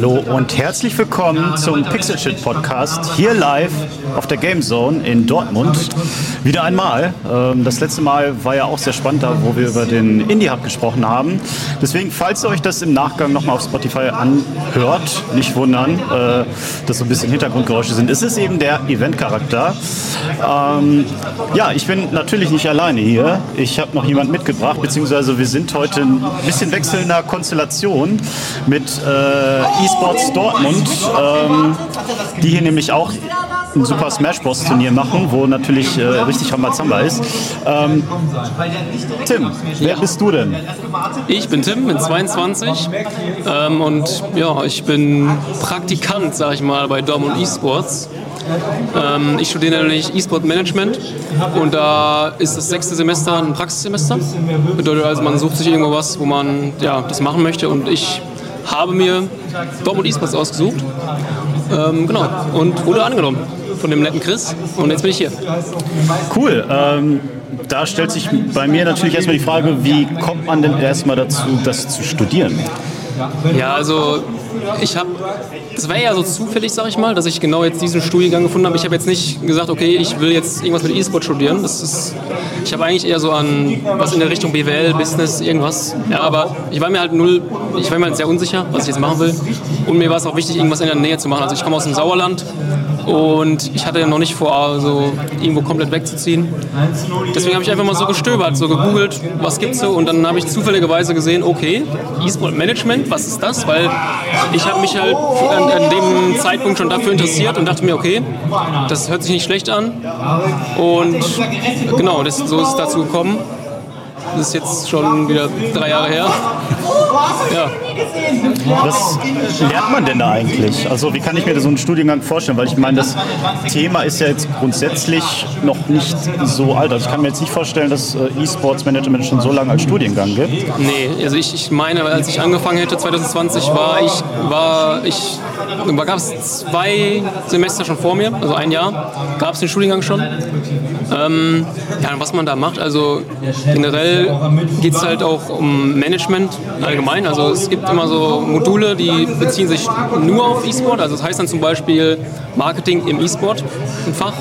Hallo und herzlich willkommen zum Pixel Shit Podcast hier live auf der Game Zone in Dortmund. Wieder einmal. Ähm, das letzte Mal war ja auch sehr spannend, da wo wir über den Indie Hub gesprochen haben. Deswegen, falls ihr euch das im Nachgang nochmal auf Spotify anhört, nicht wundern, äh, dass so ein bisschen Hintergrundgeräusche sind. Es ist eben der Event-Charakter. Ähm, ja, ich bin natürlich nicht alleine hier. Ich habe noch jemand mitgebracht, beziehungsweise wir sind heute ein bisschen wechselnder Konstellation mit äh, eSports Dortmund, ähm, die hier nämlich auch ein Super Smash Bros. Turnier machen, wo natürlich äh, richtig Rambazamba ist. Ähm, Tim, wer bist du denn? Ich bin Tim, bin 22 ähm, und ja, ich bin Praktikant, sag ich mal, bei Dortmund eSports. Ähm, ich studiere nämlich E-Sport Management und da ist das sechste Semester ein Praxissemester. Bedeutet also, man sucht sich irgendwo was, wo man ja, das machen möchte und ich habe mir Dortmund E-Sports ausgesucht. Ähm, genau, und wurde angenommen von dem netten Chris und jetzt bin ich hier. Cool. Ähm, da stellt sich bei mir natürlich erstmal die Frage, wie kommt man denn erstmal dazu, das zu studieren? Ja, also ich habe, es war ja so zufällig, sag ich mal, dass ich genau jetzt diesen Studiengang gefunden habe. Ich habe jetzt nicht gesagt, okay, ich will jetzt irgendwas mit E-Sport studieren. Das ist, ich habe eigentlich eher so an was in der Richtung BWL, Business, irgendwas. Ja, aber ich war mir halt null, ich war mir halt sehr unsicher, was ich jetzt machen will. Und mir war es auch wichtig, irgendwas in der Nähe zu machen. Also ich komme aus dem Sauerland und ich hatte noch nicht vor, so irgendwo komplett wegzuziehen. Deswegen habe ich einfach mal so gestöbert, so gegoogelt, was gibt's so und dann habe ich zufälligerweise gesehen, okay, E-Sport Management, was ist das? Weil ich habe mich halt an, an, dem Zeitpunkt schon dafür interessiert und dachte mir, okay, das hört sich nicht schlecht an. Und genau, das, so ist es dazu gekommen. Das ist jetzt schon wieder drei Jahre her. Ja. Was lernt man denn da eigentlich? Also wie kann ich mir so einen Studiengang vorstellen? Weil ich meine, das Thema ist ja jetzt grundsätzlich noch nicht so alt. Also ich kann mir jetzt nicht vorstellen, dass äh, E-Sports Management schon so lange als Studiengang gibt. Nee, also ich, ich meine, als ich angefangen hätte 2020, war ich, war ich, gab es zwei Semester schon vor mir, also ein Jahr, gab es den Studiengang schon. Ähm, ja, was man da macht, also generell geht es halt auch um Management allgemein. Also es gibt immer so Module, die beziehen sich nur auf E-Sport. Also das heißt dann zum Beispiel Marketing im E-Sport, ein Fach.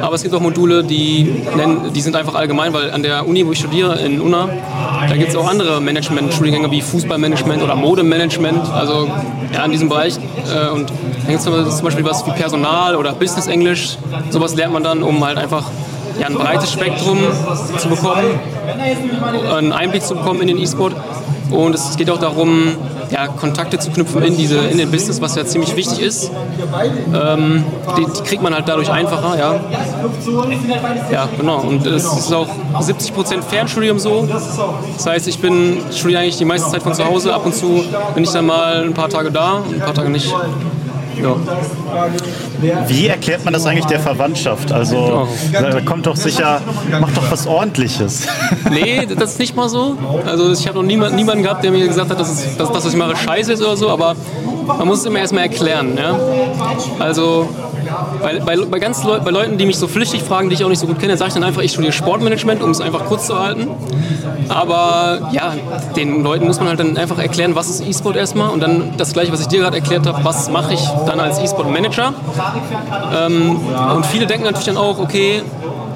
Aber es gibt auch Module, die, nennen, die sind einfach allgemein, weil an der Uni, wo ich studiere, in UNA, da gibt es auch andere Management-Studiengänge wie Fußballmanagement oder Modemanagement, also ja, in diesem Bereich. Äh, und da gibt es zum Beispiel was wie Personal oder Business English. Sowas lernt man dann, um halt einfach ja, ein breites Spektrum zu bekommen, einen Einblick zu bekommen in den E-Sport. Und es geht auch darum, ja, Kontakte zu knüpfen in, diese, in den Business, was ja ziemlich wichtig ist. Ähm, die, die, kriegt man halt dadurch einfacher, ja. Ja, genau. Und es ist auch 70% Fernstudium so. Das heißt, ich bin studiere eigentlich die meiste Zeit von zu Hause. Ab und zu bin ich dann mal ein paar Tage da ein paar Tage nicht. Ja. Wie erklärt man das eigentlich der Verwandtschaft? Also da kommt doch sicher, macht doch was Ordentliches. Nee, das ist nicht mal so. Also ich habe noch niemand, niemanden gehabt, der mir gesagt hat, dass, es, dass das, was ich mache, scheiße ist oder so, aber man muss es immer erstmal erklären. Ja? Also bei, bei, bei, ganz Leu bei Leuten, die mich so flüchtig fragen, die ich auch nicht so gut kenne, sage ich dann einfach, ich studiere Sportmanagement, um es einfach kurz zu halten. Aber ja, den Leuten muss man halt dann einfach erklären, was ist E-Sport erstmal und dann das gleiche, was ich dir gerade erklärt habe, was mache ich dann als E-Sport-Manager. Ähm, und viele denken natürlich dann auch, okay,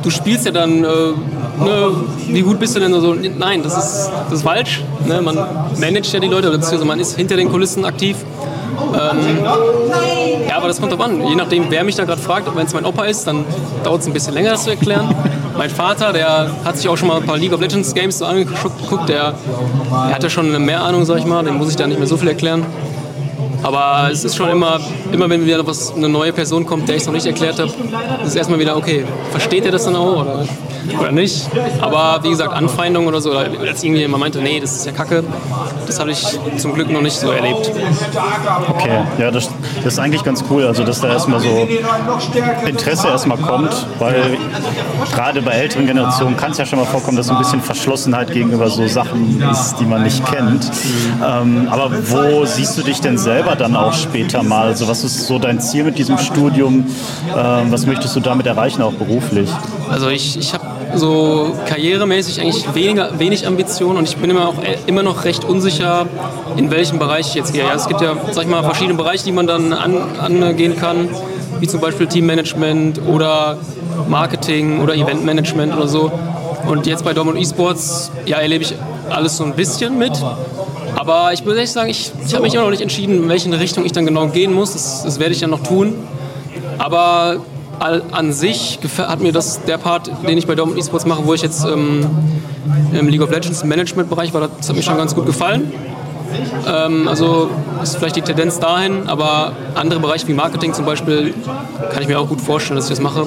du spielst ja dann, äh, ne, wie gut bist du denn so? Nein, das ist, das ist falsch. Ne? Man managt ja die Leute, beziehungsweise man ist hinter den Kulissen aktiv. Ähm, ja, aber das kommt drauf an. Je nachdem, wer mich da gerade fragt, wenn es mein Opa ist, dann dauert es ein bisschen länger, das zu erklären. Mein Vater, der hat sich auch schon mal ein paar League of Legends Games so angeguckt, der, der hat ja schon mehr Ahnung, sag ich mal, dem muss ich da nicht mehr so viel erklären. Aber es ist schon immer, immer wenn wieder was, eine neue Person kommt, der ich es noch nicht erklärt habe, ist es erstmal wieder, okay, versteht er das dann auch oder, oder nicht? Aber wie gesagt, Anfeindungen oder so, oder als irgendjemand meinte, nee, das ist ja kacke, das habe ich zum Glück noch nicht so erlebt. Okay, ja, das, das ist eigentlich ganz cool, also dass da erstmal so Interesse erstmal kommt, weil gerade bei älteren Generationen kann es ja schon mal vorkommen, dass so ein bisschen Verschlossenheit gegenüber so Sachen ist, die man nicht kennt. Ähm, aber wo siehst du dich denn selber selber dann auch später mal? Also was ist so dein Ziel mit diesem Studium? Ähm, was möchtest du damit erreichen, auch beruflich? Also ich, ich habe so karrieremäßig eigentlich weniger, wenig Ambition und ich bin immer auch immer noch recht unsicher, in welchem Bereich ich jetzt gehe. Ja, es gibt ja, sag ich mal, verschiedene Bereiche, die man dann an, angehen kann, wie zum Beispiel Teammanagement oder Marketing oder Eventmanagement oder so. Und jetzt bei Dortmund Esports, ja, erlebe ich alles so ein bisschen mit. Aber ich muss ehrlich sagen, ich, ich habe mich immer noch nicht entschieden, in welche Richtung ich dann genau gehen muss. Das, das werde ich dann noch tun. Aber an sich hat mir das der Part, den ich bei Dortmund Esports mache, wo ich jetzt ähm, im League of Legends Management-Bereich war, das hat mir schon ganz gut gefallen. Ähm, also ist vielleicht die Tendenz dahin, aber andere Bereiche wie Marketing zum Beispiel kann ich mir auch gut vorstellen, dass ich das mache.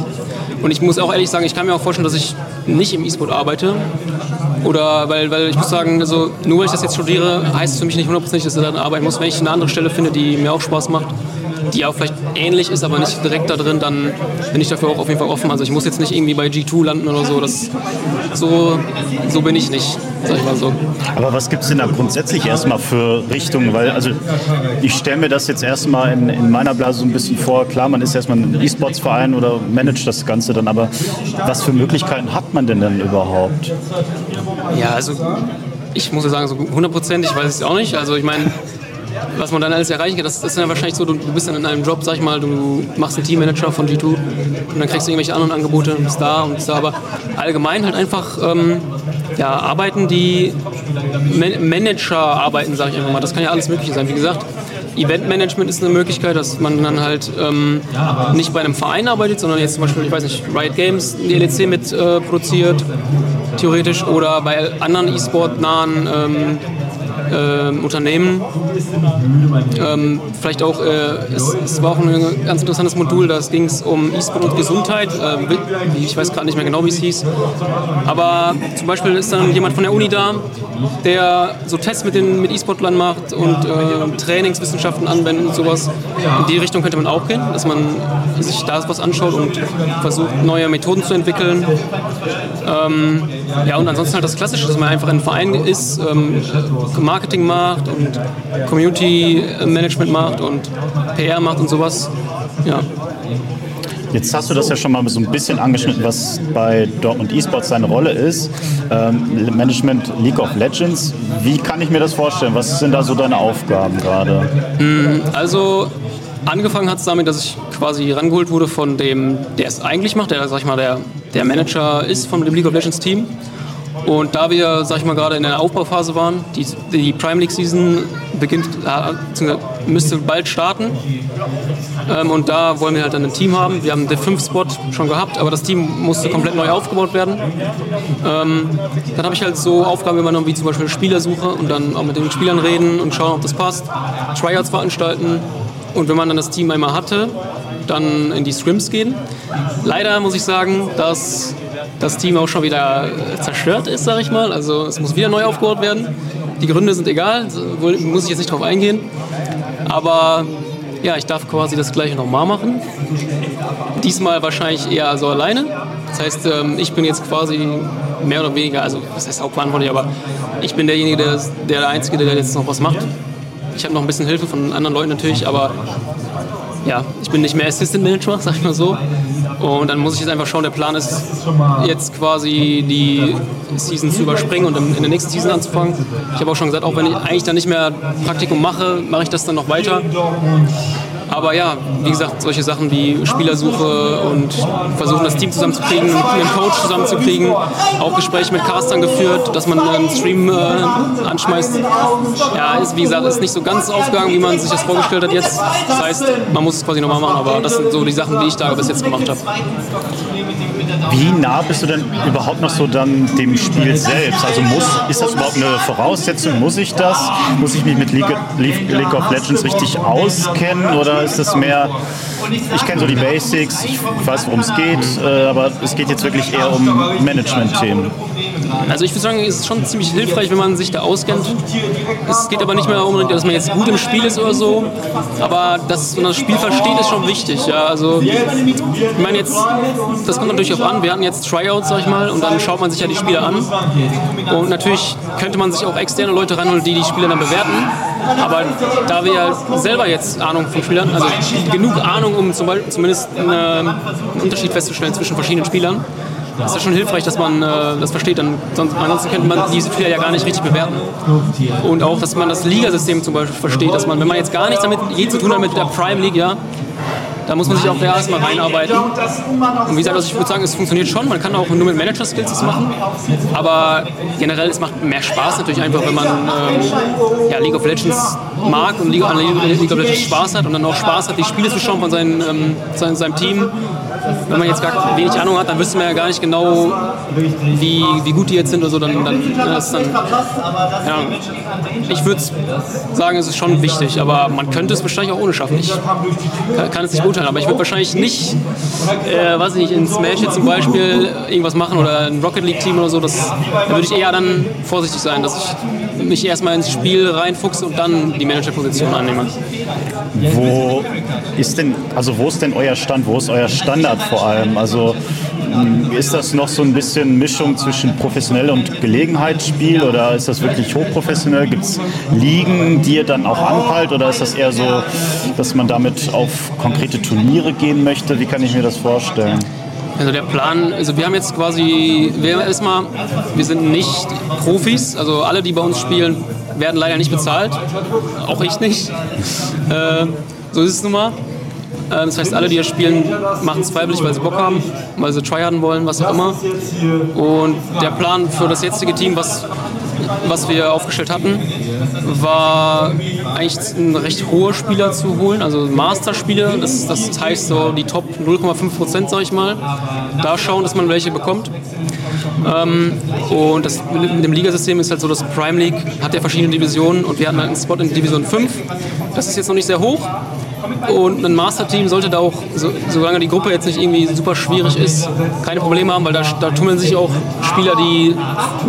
Und ich muss auch ehrlich sagen, ich kann mir auch vorstellen, dass ich nicht im E-Sport arbeite. Oder weil, weil ich muss sagen, also nur weil ich das jetzt studiere, heißt es für mich nicht hundertprozentig, dass ich da arbeiten muss. Wenn ich eine andere Stelle finde, die mir auch Spaß macht, die auch vielleicht ähnlich ist, aber nicht direkt da drin, dann bin ich dafür auch auf jeden Fall offen. Also ich muss jetzt nicht irgendwie bei G2 landen oder so. Das, so, so bin ich nicht, sag ich mal so. Aber was gibt es denn da grundsätzlich erstmal für Richtungen? Weil, also ich stelle mir das jetzt erstmal in, in meiner Blase so ein bisschen vor. Klar, man ist erstmal ein E-Sports-Verein oder managt das Ganze dann, aber was für Möglichkeiten hat man denn dann überhaupt? Ja, also ich muss ja sagen, so hundertprozentig weiß ich es auch nicht. Also ich meine, was man dann alles erreichen kann, das ist dann wahrscheinlich so, du, du bist dann in einem Job, sag ich mal, du machst einen Teammanager von G2 und dann kriegst du irgendwelche anderen Angebote und bist da und bist da, aber allgemein halt einfach ähm, ja, Arbeiten, die Man Manager arbeiten, sag ich einfach mal, das kann ja alles Mögliche sein. Wie gesagt, Eventmanagement ist eine Möglichkeit, dass man dann halt ähm, nicht bei einem Verein arbeitet, sondern jetzt zum Beispiel, ich weiß nicht, Riot Games die LEC mit äh, produziert, theoretisch, oder bei anderen E-Sport-nahen ähm, äh, Unternehmen. Ähm, vielleicht auch, äh, es, es, war auch ein ganz interessantes Modul, da ging es um E-Sport und Gesundheit. Äh, ich weiß gerade nicht mehr genau, wie es hieß. Aber zum Beispiel ist dann jemand von der Uni da, der so Tests mit den mit E-Sportlern macht und äh, Trainingswissenschaften anwendet und sowas. In die Richtung könnte man auch gehen, dass man sich da was anschaut und versucht, neue Methoden zu entwickeln. Ähm, ja, und ansonsten halt das Klassische, dass man einfach ein Verein ist, ähm, Marketing macht und Community Management macht und PR macht und sowas. Ja. Jetzt hast du das ja schon mal so ein bisschen angeschnitten, was bei Dortmund Esports seine Rolle ist. Ähm, Management League of Legends. Wie kann ich mir das vorstellen? Was sind da so deine Aufgaben gerade? Mm, also angefangen hat es damit, dass ich quasi rangeholt wurde von dem, der es eigentlich macht, der, sag ich mal, der, der Manager ist von dem League of Legends Team. Und da wir, sag ich mal, gerade in der Aufbauphase waren, die, die Prime League Season beginnt, äh, müsste bald starten. Ähm, und da wollen wir halt dann ein Team haben. Wir haben den 5-Spot schon gehabt, aber das Team musste komplett neu aufgebaut werden. Ähm, dann habe ich halt so Aufgaben übernommen, wie zum Beispiel Spielersuche und dann auch mit den Spielern reden und schauen, ob das passt. Tryouts veranstalten. Und wenn man dann das Team einmal hatte, dann in die Scrims gehen. Leider muss ich sagen, dass das Team auch schon wieder zerstört ist, sage ich mal. Also es muss wieder neu aufgebaut werden. Die Gründe sind egal, muss ich jetzt nicht drauf eingehen. Aber ja, ich darf quasi das gleiche nochmal machen. Diesmal wahrscheinlich eher so alleine. Das heißt, ähm, ich bin jetzt quasi mehr oder weniger, also das heißt hauptverantwortlich, aber ich bin derjenige, der, der Einzige, der jetzt noch was macht. Ich habe noch ein bisschen Hilfe von anderen Leuten natürlich, aber ja, ich bin nicht mehr Assistant Manager, sag ich mal so. Und dann muss ich jetzt einfach schauen, der Plan ist jetzt quasi die Season zu überspringen und in der nächsten Season anzufangen. Ich habe auch schon gesagt, auch wenn ich eigentlich dann nicht mehr Praktikum mache, mache ich das dann noch weiter. Aber ja, wie gesagt, solche Sachen wie Spielersuche und versuchen, das Team zusammenzukriegen, einen Coach zusammenzukriegen, auch Gespräche mit Castern geführt, dass man einen Stream äh, anschmeißt. Ja, ist wie gesagt, ist nicht so ganz aufgegangen, wie man sich das vorgestellt hat jetzt. Das heißt, man muss es quasi nochmal machen, aber das sind so die Sachen, die ich da bis jetzt gemacht habe. Wie nah bist du denn überhaupt noch so dann dem Spiel selbst? Also muss, ist das überhaupt eine Voraussetzung? Muss ich das? Muss ich mich mit League, League of Legends richtig auskennen? Oder ist das mehr, ich kenne so die Basics, ich weiß, worum es geht, äh, aber es geht jetzt wirklich eher um Management-Themen? Also ich würde sagen, es ist schon ziemlich hilfreich, wenn man sich da auskennt. Es geht aber nicht mehr unbedingt, dass man jetzt gut im Spiel ist oder so, aber dass man das Spiel versteht, ist schon wichtig. Ja, also ich meine jetzt, das kommt natürlich auf an. Wir hatten jetzt Tryouts, sag ich mal, und dann schaut man sich ja die Spiele an. Und natürlich könnte man sich auch externe Leute reinholen, die die Spiele dann bewerten. Aber da wir ja selber jetzt Ahnung von Spielern, also genug Ahnung, um zum Beispiel zumindest einen Unterschied festzustellen zwischen verschiedenen Spielern, ist das schon hilfreich, dass man äh, das versteht. Ansonsten könnte man diese Spieler ja gar nicht richtig bewerten. Und auch, dass man das Ligasystem zum Beispiel versteht, dass man, wenn man jetzt gar nichts damit je zu tun hat mit der Prime League, ja, da muss man sich auch erstmal reinarbeiten. Und wie gesagt, also ich würde sagen, es funktioniert schon. Man kann auch nur mit Manager-Skills das machen. Aber generell, es macht mehr Spaß natürlich einfach, wenn man ähm, ja, League of Legends mag und League, League of Legends Spaß hat und dann auch Spaß hat, die Spiele zu schauen von seinen, ähm, seinem Team wenn man jetzt gar wenig Ahnung hat, dann wüsste man ja gar nicht genau, wie, wie gut die jetzt sind oder so. Dann, dann, das dann ja, ich würde sagen, es ist schon wichtig, aber man könnte es wahrscheinlich auch ohne schaffen. Ich kann, es nicht beurteilen, aber ich würde wahrscheinlich nicht, äh, weiß ich nicht, in Smash jetzt zum Beispiel irgendwas machen oder ein Rocket League Team oder so. Das, da würde ich eher dann vorsichtig sein, dass ich mich erstmal ins Spiel reinfuchse und dann die Managerposition annehme. Wo ist denn, also wo ist denn euer Stand? Wo ist euer Standard vor allem? Also hm, ist das noch so ein bisschen Mischung zwischen professionell und Gelegenheitsspiel oder ist das wirklich hochprofessionell? Gibt es Ligen, die ihr dann auch anpeilt oder ist das eher so, dass man damit auf konkrete Turniere gehen möchte? Wie kann ich mir das vorstellen? Also der Plan, also wir haben jetzt quasi, wir erstmal, wir sind nicht Profis, also alle, die bei uns spielen, werden leider nicht bezahlt, auch ich nicht. Äh, so ist es nun mal. Äh, das heißt, alle, die hier spielen, machen es freiwillig, weil sie Bock haben, weil sie tryharden wollen, was auch immer. Und der Plan für das jetzige Team, was, was wir aufgestellt hatten, war eigentlich ein recht hoher Spieler zu holen, also Master-Spieler. Das, das heißt so die Top 0,5 Prozent, sag ich mal. Da schauen, dass man welche bekommt. Ähm, und das, mit dem Ligasystem ist halt so, dass Prime League hat ja verschiedene Divisionen und wir hatten halt einen Spot in Division 5. Das ist jetzt noch nicht sehr hoch, und ein Masterteam sollte da auch, so, solange die Gruppe jetzt nicht irgendwie super schwierig ist, keine Probleme haben, weil da, da tummeln sich auch Spieler, die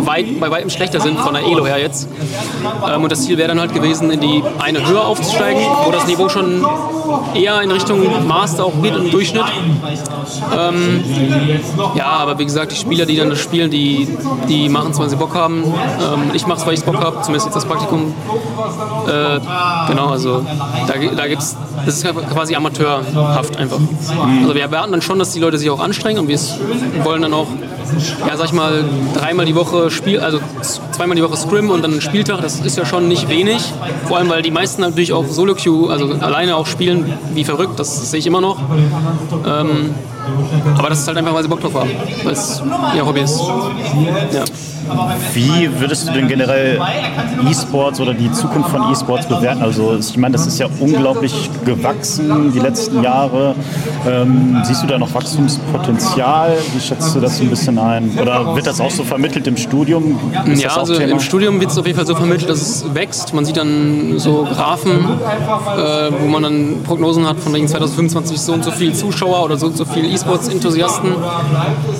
weit, bei weitem schlechter sind von der Elo her jetzt. Ähm, und das Ziel wäre dann halt gewesen, in die eine höher aufzusteigen, wo das Niveau schon eher in Richtung Master auch geht im Durchschnitt. Ähm, ja, aber wie gesagt, die Spieler, die dann das spielen, die, die machen es, weil sie Bock haben. Ähm, ich mache es, weil ich Bock habe, zumindest jetzt das Praktikum. Äh, genau, also da, da gibt es das ist quasi amateurhaft einfach. Also wir erwarten dann schon, dass die Leute sich auch anstrengen und wir wollen dann auch, ja sag ich mal, dreimal die Woche Spiel, also zweimal die Woche Scrim und dann ein Spieltag, das ist ja schon nicht wenig. Vor allem, weil die meisten natürlich auch Solo-Queue, also alleine auch spielen wie verrückt, das sehe ich immer noch. Ähm, aber das ist halt einfach, weil sie Bock drauf haben, weil es ihr Hobby ist. Ja. Wie würdest du denn generell E-Sports oder die Zukunft von E-Sports bewerten? Also ich meine, das ist ja unglaublich gewachsen die letzten Jahre. Ähm, siehst du da noch Wachstumspotenzial? Wie schätzt du das so ein bisschen ein? Oder wird das auch so vermittelt im Studium? Ist ja, also Thema? im Studium wird es auf jeden Fall so vermittelt, dass es wächst. Man sieht dann so Graphen, äh, wo man dann Prognosen hat von wegen 2025 so und so viele Zuschauer oder so und so viele E-Sports-Enthusiasten.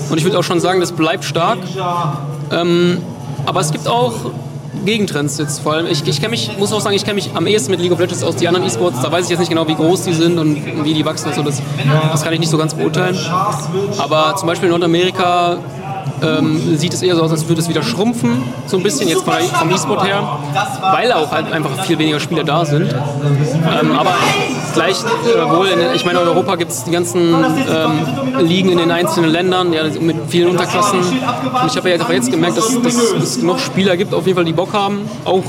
Und ich würde auch schon sagen, das bleibt stark. Ähm, aber es gibt auch Gegentrends jetzt vor allem. Ich, ich mich, muss auch sagen, ich kenne mich am ehesten mit League of Legends aus. Die anderen E-Sports, da weiß ich jetzt nicht genau, wie groß die sind und wie die wachsen und so. Das, das kann ich nicht so ganz beurteilen. Aber zum Beispiel in Nordamerika ähm, sieht es eher so aus, als würde es wieder schrumpfen, so ein bisschen jetzt vom E-Sport her, weil auch halt einfach viel weniger Spieler da sind. Ähm, aber gleich äh, ich meine, in Europa gibt es die ganzen ähm, Ligen in den einzelnen Ländern, ja, mit vielen Unterklassen. Und ich habe ja jetzt, jetzt gemerkt, dass, dass, es noch Spieler gibt, auf jeden Fall, die Bock haben, auch,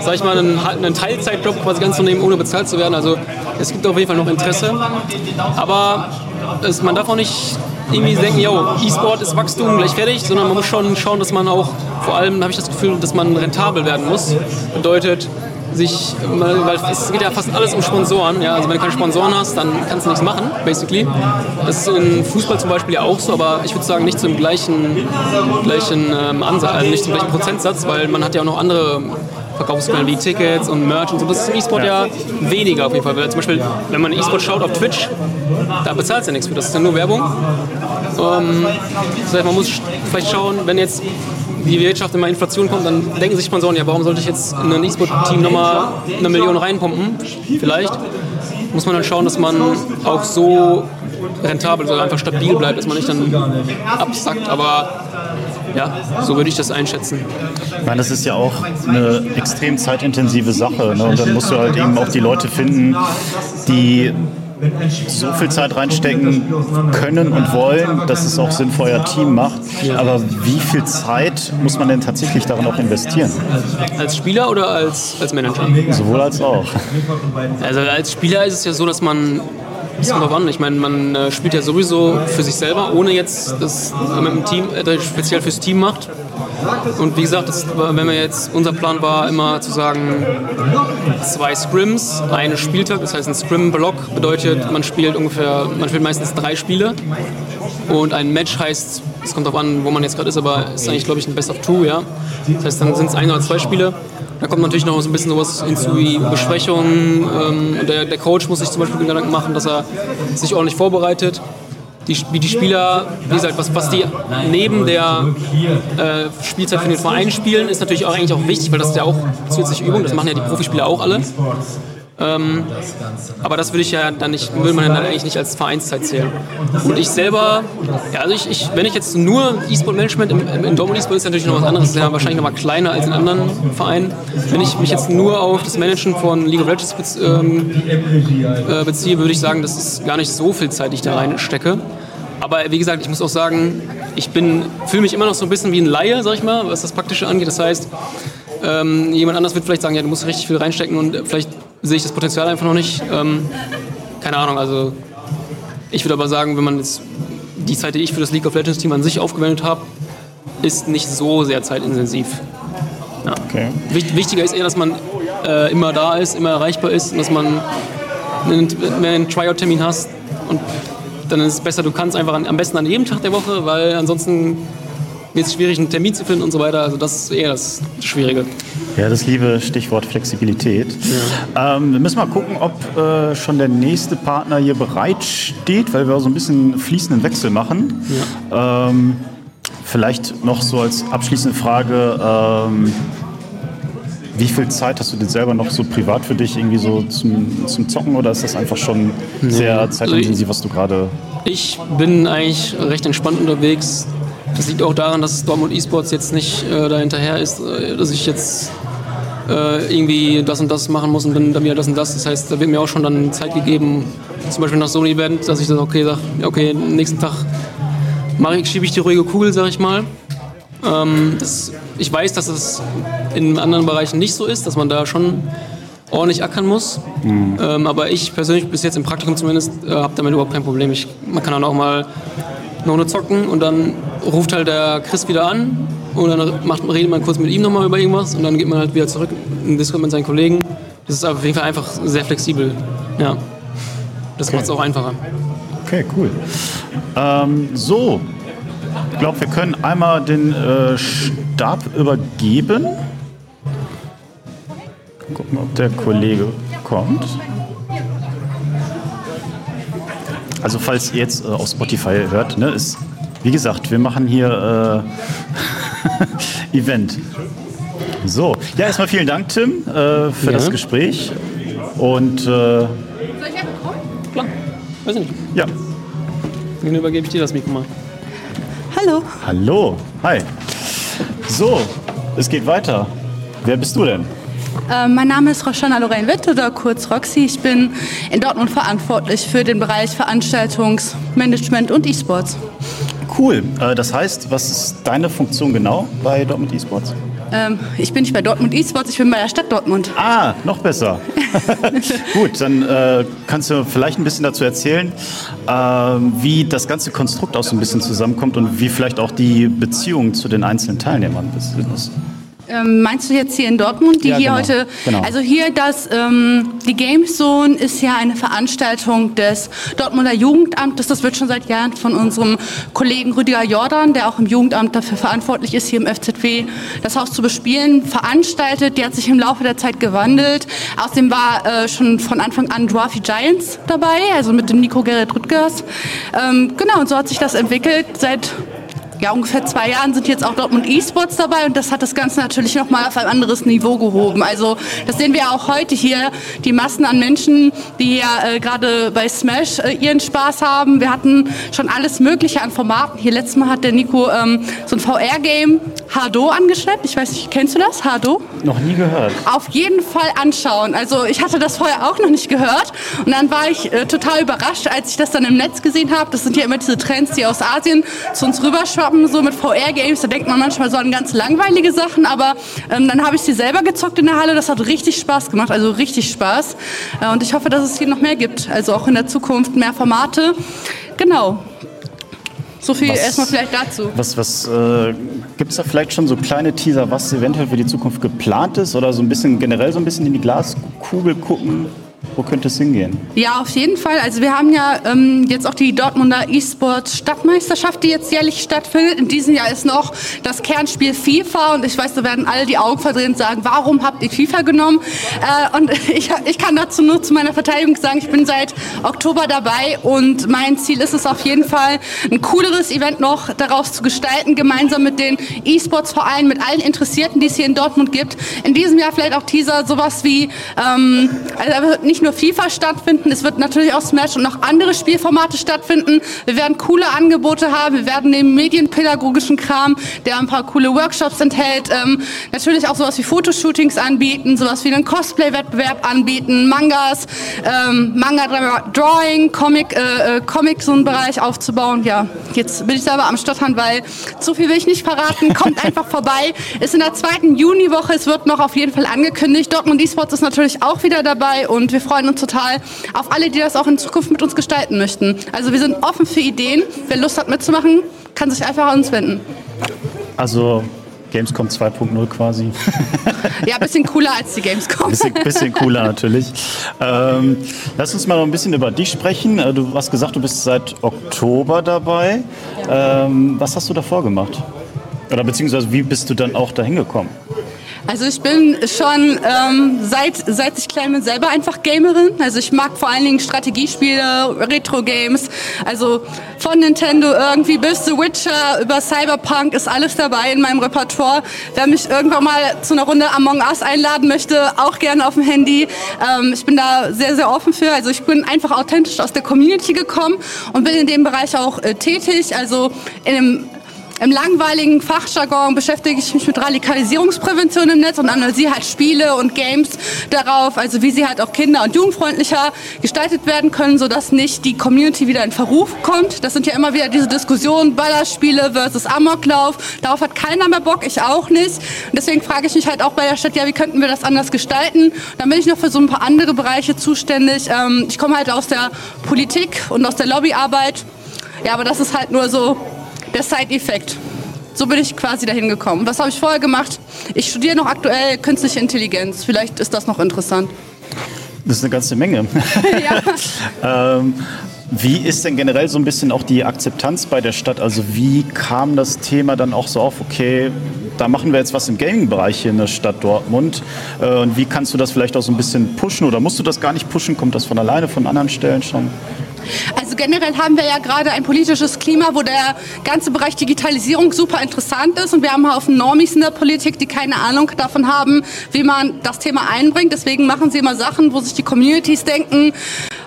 sag ich mal, einen, einen Teilzeitjob quasi ganz zu nehmen, ohne bezahlt zu werden. Also es gibt auf jeden Fall noch Interesse. Aber es, man darf auch nicht irgendwie denken, yo, E-Sport ist Wachstum gleich fertig, sondern man muss schon schauen, dass man auch, vor allem habe ich das Gefühl, dass man rentabel werden muss. Bedeutet, sich, weil es geht ja fast alles um Sponsoren. Ja? Also wenn du keine Sponsoren hast, dann kannst du nichts machen, basically. Das ist im Fußball zum Beispiel ja auch so, aber ich würde sagen nicht zum gleichen, gleichen ähm, Ansatz, also nicht zum gleichen Prozentsatz, weil man hat ja auch noch andere Verkaufsquellen wie Tickets und Merch und so. Das ist im E-Sport ja. ja. weniger auf jeden Fall. Weil zum Beispiel, wenn man E-Sport schaut auf Twitch, da bezahlt es ja nichts für. Das ist ja nur Werbung. Ähm, das heißt, man muss vielleicht schauen, wenn jetzt die Wirtschaft immer Inflation kommt, dann denken sich Sponsoren, ja, warum sollte ich jetzt in ein E-Sport-Team nochmal eine Million reinpumpen? Vielleicht muss man dann schauen, dass man auch so rentabel, also einfach stabil bleibt, dass man nicht dann absackt. Aber ja, so würde ich das einschätzen. Ich meine, das ist ja auch eine extrem zeitintensive Sache. Ne? Und dann musst du halt eben auch die Leute finden, die so viel Zeit reinstecken können und wollen, dass es auch Sinn für euer Team macht. Aber wie viel Zeit muss man denn tatsächlich darin auch investieren? Als Spieler oder als, als Manager? Sowohl als auch. Also als Spieler ist es ja so, dass man es kommt drauf an. Ich meine, man äh, spielt ja sowieso für sich selber, ohne jetzt das mit dem Team, äh, speziell fürs Team macht. Und wie gesagt, das, wenn wir jetzt, unser Plan war immer zu sagen, zwei Scrims, ein Spieltag, das heißt ein Scrim-Block bedeutet, man spielt ungefähr, man spielt meistens drei Spiele. Und ein Match heißt, es kommt darauf an, wo man jetzt gerade ist, aber ist eigentlich, glaube ich, ein Best of Two, ja. Das heißt, dann sind es ein oder zwei Spiele. Da kommt natürlich noch so ein bisschen sowas hinzu wie Besprechungen. Ähm, der, der Coach muss sich zum Beispiel Gedanken machen, dass er sich ordentlich vorbereitet die, wie die Spieler, wie gesagt, was, was die neben der äh, Spielzeit für den Verein spielen, ist natürlich auch eigentlich auch wichtig, weil das ist ja auch zusätzliche Übung, das machen ja die Profispieler auch alle. Ähm, aber das würde ich ja dann nicht, würde man dann eigentlich nicht als Vereinszeit zählen. Und ich selber, ja, also ich, ich wenn ich jetzt nur E-Sport-Management im, im, in Dortmund E-Sport ist natürlich noch was anderes, ist ja wahrscheinlich noch mal kleiner als in anderen Vereinen. Wenn ich mich jetzt nur auf das Managen von League of Legends ähm, äh, beziehe, würde ich sagen, das ist gar nicht so viel Zeit, die ich da reinstecke. Aber wie gesagt, ich muss auch sagen, ich fühle mich immer noch so ein bisschen wie ein Laie, sag ich mal, was das Praktische angeht. Das heißt, ähm, jemand anders wird vielleicht sagen, ja, du musst richtig viel reinstecken und vielleicht sehe ich das Potenzial einfach noch nicht. Ähm, keine Ahnung, also ich würde aber sagen, wenn man jetzt die Zeit, die ich für das League of Legends Team an sich aufgewendet habe, ist nicht so sehr zeitintensiv. Ja. Okay. Wichtiger ist eher, dass man äh, immer da ist, immer erreichbar ist und dass man einen, einen Tryout-Termin hast und dann ist es besser, du kannst einfach an, am besten an jedem Tag der Woche, weil ansonsten wird es schwierig, einen Termin zu finden und so weiter. Also das ist eher das Schwierige. Ja, das liebe Stichwort Flexibilität. Ja. Ähm, wir müssen mal gucken, ob äh, schon der nächste Partner hier bereit steht, weil wir so ein bisschen fließenden Wechsel machen. Ja. Ähm, vielleicht noch so als abschließende Frage. Ähm, wie viel Zeit hast du denn selber noch so privat für dich irgendwie so zum, zum Zocken oder ist das einfach schon nee. sehr zeitintensiv, was du gerade... Ich bin eigentlich recht entspannt unterwegs. Das liegt auch daran, dass Dortmund Esports jetzt nicht äh, dahinterher ist, äh, dass ich jetzt äh, irgendwie das und das machen muss und dann, dann wieder das und das. Das heißt, da wird mir auch schon dann Zeit gegeben, zum Beispiel nach so einem Event, dass ich dann okay sage, okay, nächsten Tag ich, schiebe ich die ruhige Kugel, sag ich mal. Ähm, das, ich weiß, dass es in anderen Bereichen nicht so ist, dass man da schon ordentlich ackern muss. Mhm. Ähm, aber ich persönlich bis jetzt im Praktikum zumindest äh, habe damit überhaupt kein Problem. Ich, man kann dann auch mal noch eine zocken und dann ruft halt der Chris wieder an und dann macht, redet man kurz mit ihm nochmal über irgendwas und dann geht man halt wieder zurück in Discord mit seinen Kollegen. Das ist auf jeden Fall einfach sehr flexibel. Ja. Das okay. macht es auch einfacher. Okay, cool. Ähm, so, glaube, wir können einmal den äh, Stab übergeben. Gucken, ob der Kollege kommt. Also falls ihr jetzt äh, auf Spotify hört, ne, ist, wie gesagt, wir machen hier äh, Event. So, ja, erstmal vielen Dank, Tim, äh, für ja. das Gespräch. Und äh, Soll ich einfach kommen? Klar, weiß ich nicht. Ja. Dann übergebe ich dir das Mikro mal. Hallo. Hallo. Hi. So, es geht weiter. Wer bist du denn? Äh, mein Name ist Roshana Lorraine Witt oder kurz Roxy. Ich bin in Dortmund verantwortlich für den Bereich Veranstaltungsmanagement und E-Sports. Cool. Äh, das heißt, was ist deine Funktion genau bei Dortmund E-Sports? Ähm, ich bin nicht bei Dortmund E-Sports, ich bin bei der Stadt Dortmund. Ah, noch besser. Gut, dann äh, kannst du vielleicht ein bisschen dazu erzählen, äh, wie das ganze Konstrukt auch so ein bisschen zusammenkommt und wie vielleicht auch die Beziehung zu den einzelnen Teilnehmern ist. Ähm, meinst du jetzt hier in Dortmund, die ja, hier genau, heute, genau. also hier das, ähm, die Games Zone ist ja eine Veranstaltung des Dortmunder Jugendamtes. Das wird schon seit Jahren von unserem Kollegen Rüdiger Jordan, der auch im Jugendamt dafür verantwortlich ist, hier im FZW das Haus zu bespielen, veranstaltet. Die hat sich im Laufe der Zeit gewandelt. Außerdem war äh, schon von Anfang an Dwarfy Giants dabei, also mit dem Nico Gerrit Rüttgers. Ähm, genau, und so hat sich das entwickelt. Seit ja, ungefähr zwei Jahren sind jetzt auch Dortmund E-Sports dabei und das hat das Ganze natürlich nochmal auf ein anderes Niveau gehoben. Also das sehen wir auch heute hier, die Massen an Menschen, die ja äh, gerade bei Smash äh, ihren Spaß haben. Wir hatten schon alles Mögliche an Formaten. Hier letztes Mal hat der Nico ähm, so ein VR-Game Hardo angeschleppt. Ich weiß nicht, kennst du das, Hardo? Noch nie gehört. Auf jeden Fall anschauen. Also ich hatte das vorher auch noch nicht gehört und dann war ich äh, total überrascht, als ich das dann im Netz gesehen habe. Das sind ja immer diese Trends, die aus Asien zu uns rüberschwappen, so mit VR-Games. Da denkt man manchmal so an ganz langweilige Sachen, aber ähm, dann habe ich sie selber gezockt in der Halle. Das hat richtig Spaß gemacht, also richtig Spaß. Äh, und ich hoffe, dass es hier noch mehr gibt. Also auch in der Zukunft mehr Formate. Genau. So viel was, erstmal vielleicht dazu. Was, was äh, gibt es da vielleicht schon so kleine Teaser, was eventuell für die Zukunft geplant ist oder so ein bisschen generell so ein bisschen in die Glaskugel gucken? Wo könnte es hingehen? Ja, auf jeden Fall. Also wir haben ja ähm, jetzt auch die Dortmunder E-Sport Stadtmeisterschaft, die jetzt jährlich stattfindet. In diesem Jahr ist noch das Kernspiel FIFA und ich weiß, da werden alle die Augen verdrehen und sagen, warum habt ihr FIFA genommen? Äh, und ich, ich kann dazu nur zu meiner Verteidigung sagen, ich bin seit Oktober dabei und mein Ziel ist es auf jeden Fall, ein cooleres Event noch daraus zu gestalten, gemeinsam mit den E-Sports-Vereinen, mit allen Interessierten, die es hier in Dortmund gibt. In diesem Jahr vielleicht auch Teaser, sowas wie, ähm, also nicht nur FIFA stattfinden, es wird natürlich auch Smash und noch andere Spielformate stattfinden. Wir werden coole Angebote haben, wir werden neben medienpädagogischen Kram, der ein paar coole Workshops enthält, ähm, natürlich auch sowas wie Fotoshootings anbieten, sowas wie einen Cosplay-Wettbewerb anbieten, Mangas, ähm, Manga-Drawing, Comic, äh, äh, Comic so einen Bereich aufzubauen. Ja, jetzt bin ich selber am Stottern, weil zu viel will ich nicht verraten. Kommt einfach vorbei. Ist in der zweiten Juniwoche, es wird noch auf jeden Fall angekündigt. Dortmund Esports ist natürlich auch wieder dabei und wir wir freuen uns total auf alle, die das auch in Zukunft mit uns gestalten möchten. Also wir sind offen für Ideen. Wer Lust hat mitzumachen, kann sich einfach an uns wenden. Also Gamescom 2.0 quasi. Ja, ein bisschen cooler als die Gamescom. Bisschen, bisschen cooler natürlich. Ähm, lass uns mal noch ein bisschen über dich sprechen. Äh, du hast gesagt, du bist seit Oktober dabei. Ähm, was hast du davor gemacht? Oder beziehungsweise wie bist du dann auch dahin gekommen? Also ich bin schon ähm, seit, seit ich klein bin selber einfach Gamerin. Also ich mag vor allen Dingen Strategiespiele, Retro-Games. Also von Nintendo irgendwie bis The Witcher über Cyberpunk ist alles dabei in meinem Repertoire. Wer mich irgendwann mal zu einer Runde Among Us einladen möchte, auch gerne auf dem Handy. Ähm, ich bin da sehr, sehr offen für. Also ich bin einfach authentisch aus der Community gekommen und bin in dem Bereich auch äh, tätig. Also in dem im langweiligen Fachjargon beschäftige ich mich mit Radikalisierungsprävention im Netz und analysiere halt Spiele und Games darauf, also wie sie halt auch kinder- und jugendfreundlicher gestaltet werden können, sodass nicht die Community wieder in Verruf kommt. Das sind ja immer wieder diese Diskussionen, Ballerspiele versus Amoklauf. Darauf hat keiner mehr Bock, ich auch nicht. Und deswegen frage ich mich halt auch bei der Stadt, ja, wie könnten wir das anders gestalten? Dann bin ich noch für so ein paar andere Bereiche zuständig. Ähm, ich komme halt aus der Politik und aus der Lobbyarbeit. Ja, aber das ist halt nur so der Side-Effekt. So bin ich quasi dahin gekommen. Was habe ich vorher gemacht? Ich studiere noch aktuell künstliche Intelligenz. Vielleicht ist das noch interessant. Das ist eine ganze Menge. Ja. ähm, wie ist denn generell so ein bisschen auch die Akzeptanz bei der Stadt? Also wie kam das Thema dann auch so auf, okay, da machen wir jetzt was im Gaming-Bereich hier in der Stadt Dortmund. Äh, und wie kannst du das vielleicht auch so ein bisschen pushen oder musst du das gar nicht pushen? Kommt das von alleine von anderen Stellen schon? Also generell haben wir ja gerade ein politisches Klima, wo der ganze Bereich Digitalisierung super interessant ist und wir haben Haufen Normis in der Politik, die keine Ahnung davon haben, wie man das Thema einbringt. Deswegen machen sie immer Sachen, wo sich die Communities denken,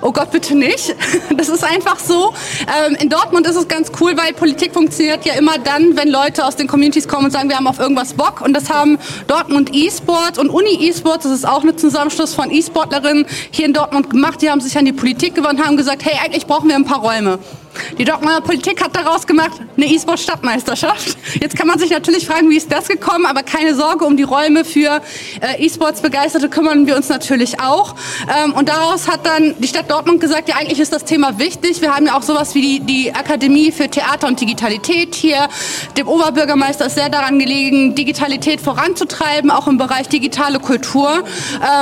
oh Gott, bitte nicht. Das ist einfach so. Ähm, in Dortmund ist es ganz cool, weil Politik funktioniert ja immer dann, wenn Leute aus den Communities kommen und sagen, wir haben auf irgendwas Bock. Und das haben Dortmund E-Sport und Uni E-Sport, das ist auch ein Zusammenschluss von E-Sportlerinnen hier in Dortmund gemacht. Die haben sich an die Politik gewandt, haben gesagt, hey, eigentlich brauchen wir ein paar Räume. Die Dortmunder Politik hat daraus gemacht eine E-Sport-Stadtmeisterschaft. Jetzt kann man sich natürlich fragen, wie ist das gekommen, aber keine Sorge, um die Räume für äh, E-Sports-Begeisterte kümmern wir uns natürlich auch. Ähm, und daraus hat dann die Stadt Dortmund gesagt, ja eigentlich ist das Thema wichtig. Wir haben ja auch sowas wie die, die Akademie für Theater und Digitalität hier. Dem Oberbürgermeister ist sehr daran gelegen, Digitalität voranzutreiben, auch im Bereich digitale Kultur.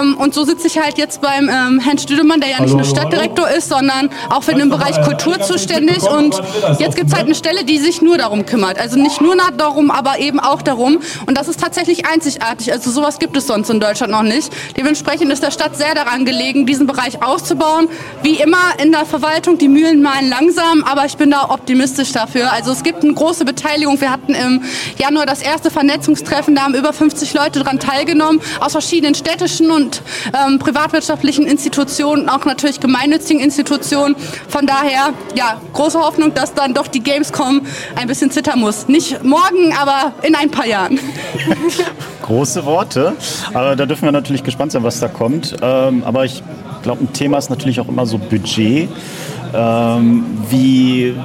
Ähm, und so sitze ich halt jetzt beim ähm, Herrn Stüdemann, der ja nicht nur Stadtdirektor ist, sondern auch für den Bereich Kultur zuständig zuständig und jetzt gibt es halt eine Stelle, die sich nur darum kümmert. Also nicht nur darum, aber eben auch darum. Und das ist tatsächlich einzigartig. Also sowas gibt es sonst in Deutschland noch nicht. Dementsprechend ist der Stadt sehr daran gelegen, diesen Bereich auszubauen. Wie immer in der Verwaltung, die Mühlen malen langsam, aber ich bin da optimistisch dafür. Also es gibt eine große Beteiligung. Wir hatten im Januar das erste Vernetzungstreffen, da haben über 50 Leute daran teilgenommen, aus verschiedenen städtischen und ähm, privatwirtschaftlichen Institutionen, auch natürlich gemeinnützigen Institutionen. Von daher, ja, große Hoffnung, dass dann doch die Gamescom ein bisschen zittern muss. Nicht morgen, aber in ein paar Jahren. Große Worte, aber da dürfen wir natürlich gespannt sein, was da kommt. Ähm, aber ich glaube, ein Thema ist natürlich auch immer so Budget. Ähm, wie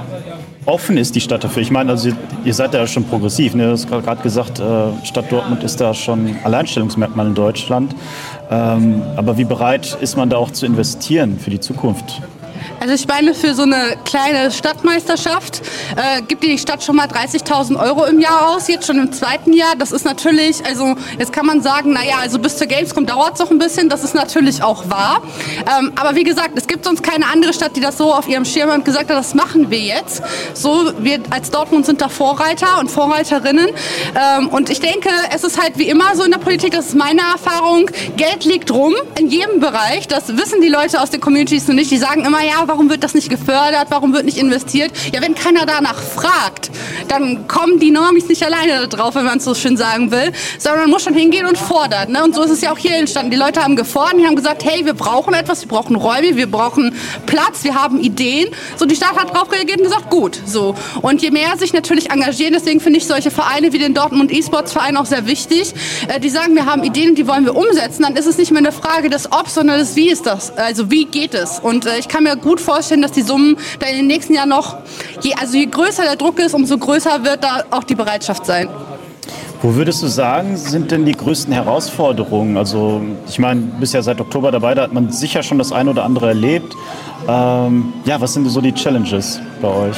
offen ist die Stadt dafür? Ich meine, also ihr seid ja schon progressiv. Ne? Du hast gerade gesagt, äh, Stadt Dortmund ist da schon Alleinstellungsmerkmal in Deutschland. Ähm, aber wie bereit ist man da auch zu investieren für die Zukunft? Also ich meine, für so eine kleine Stadtmeisterschaft äh, gibt die Stadt schon mal 30.000 Euro im Jahr aus, jetzt schon im zweiten Jahr. Das ist natürlich, also jetzt kann man sagen, naja, also bis zur Gamescom dauert es noch ein bisschen, das ist natürlich auch wahr. Ähm, aber wie gesagt, es gibt sonst keine andere Stadt, die das so auf ihrem Schirm hat und gesagt hat, das machen wir jetzt. So, wir als Dortmund sind da Vorreiter und Vorreiterinnen. Ähm, und ich denke, es ist halt wie immer so in der Politik, das ist meine Erfahrung, Geld liegt rum in jedem Bereich. Das wissen die Leute aus den Communities noch nicht. Die sagen immer, ja, warum wird das nicht gefördert, warum wird nicht investiert? Ja, wenn keiner danach fragt, dann kommen die Normis nicht alleine drauf, wenn man es so schön sagen will, sondern man muss schon hingehen und fordern. Ne? Und so ist es ja auch hier entstanden. Die Leute haben gefordert, die haben gesagt, hey, wir brauchen etwas, wir brauchen Räume, wir brauchen Platz, wir haben Ideen. So, die Stadt hat darauf reagiert und gesagt, gut, so. Und je mehr sich natürlich engagieren, deswegen finde ich solche Vereine wie den Dortmund E-Sports Verein auch sehr wichtig, äh, die sagen, wir haben Ideen die wollen wir umsetzen, dann ist es nicht mehr eine Frage des Ob, sondern des Wie ist das, also wie geht es. Und äh, ich kann mir gut vorstellen, dass die Summen dann in den nächsten Jahren noch, je, also je größer der Druck ist, umso größer wird da auch die Bereitschaft sein. Wo würdest du sagen, sind denn die größten Herausforderungen? Also ich meine, bist ja seit Oktober dabei, da hat man sicher schon das eine oder andere erlebt. Ähm, ja, was sind so die Challenges bei euch?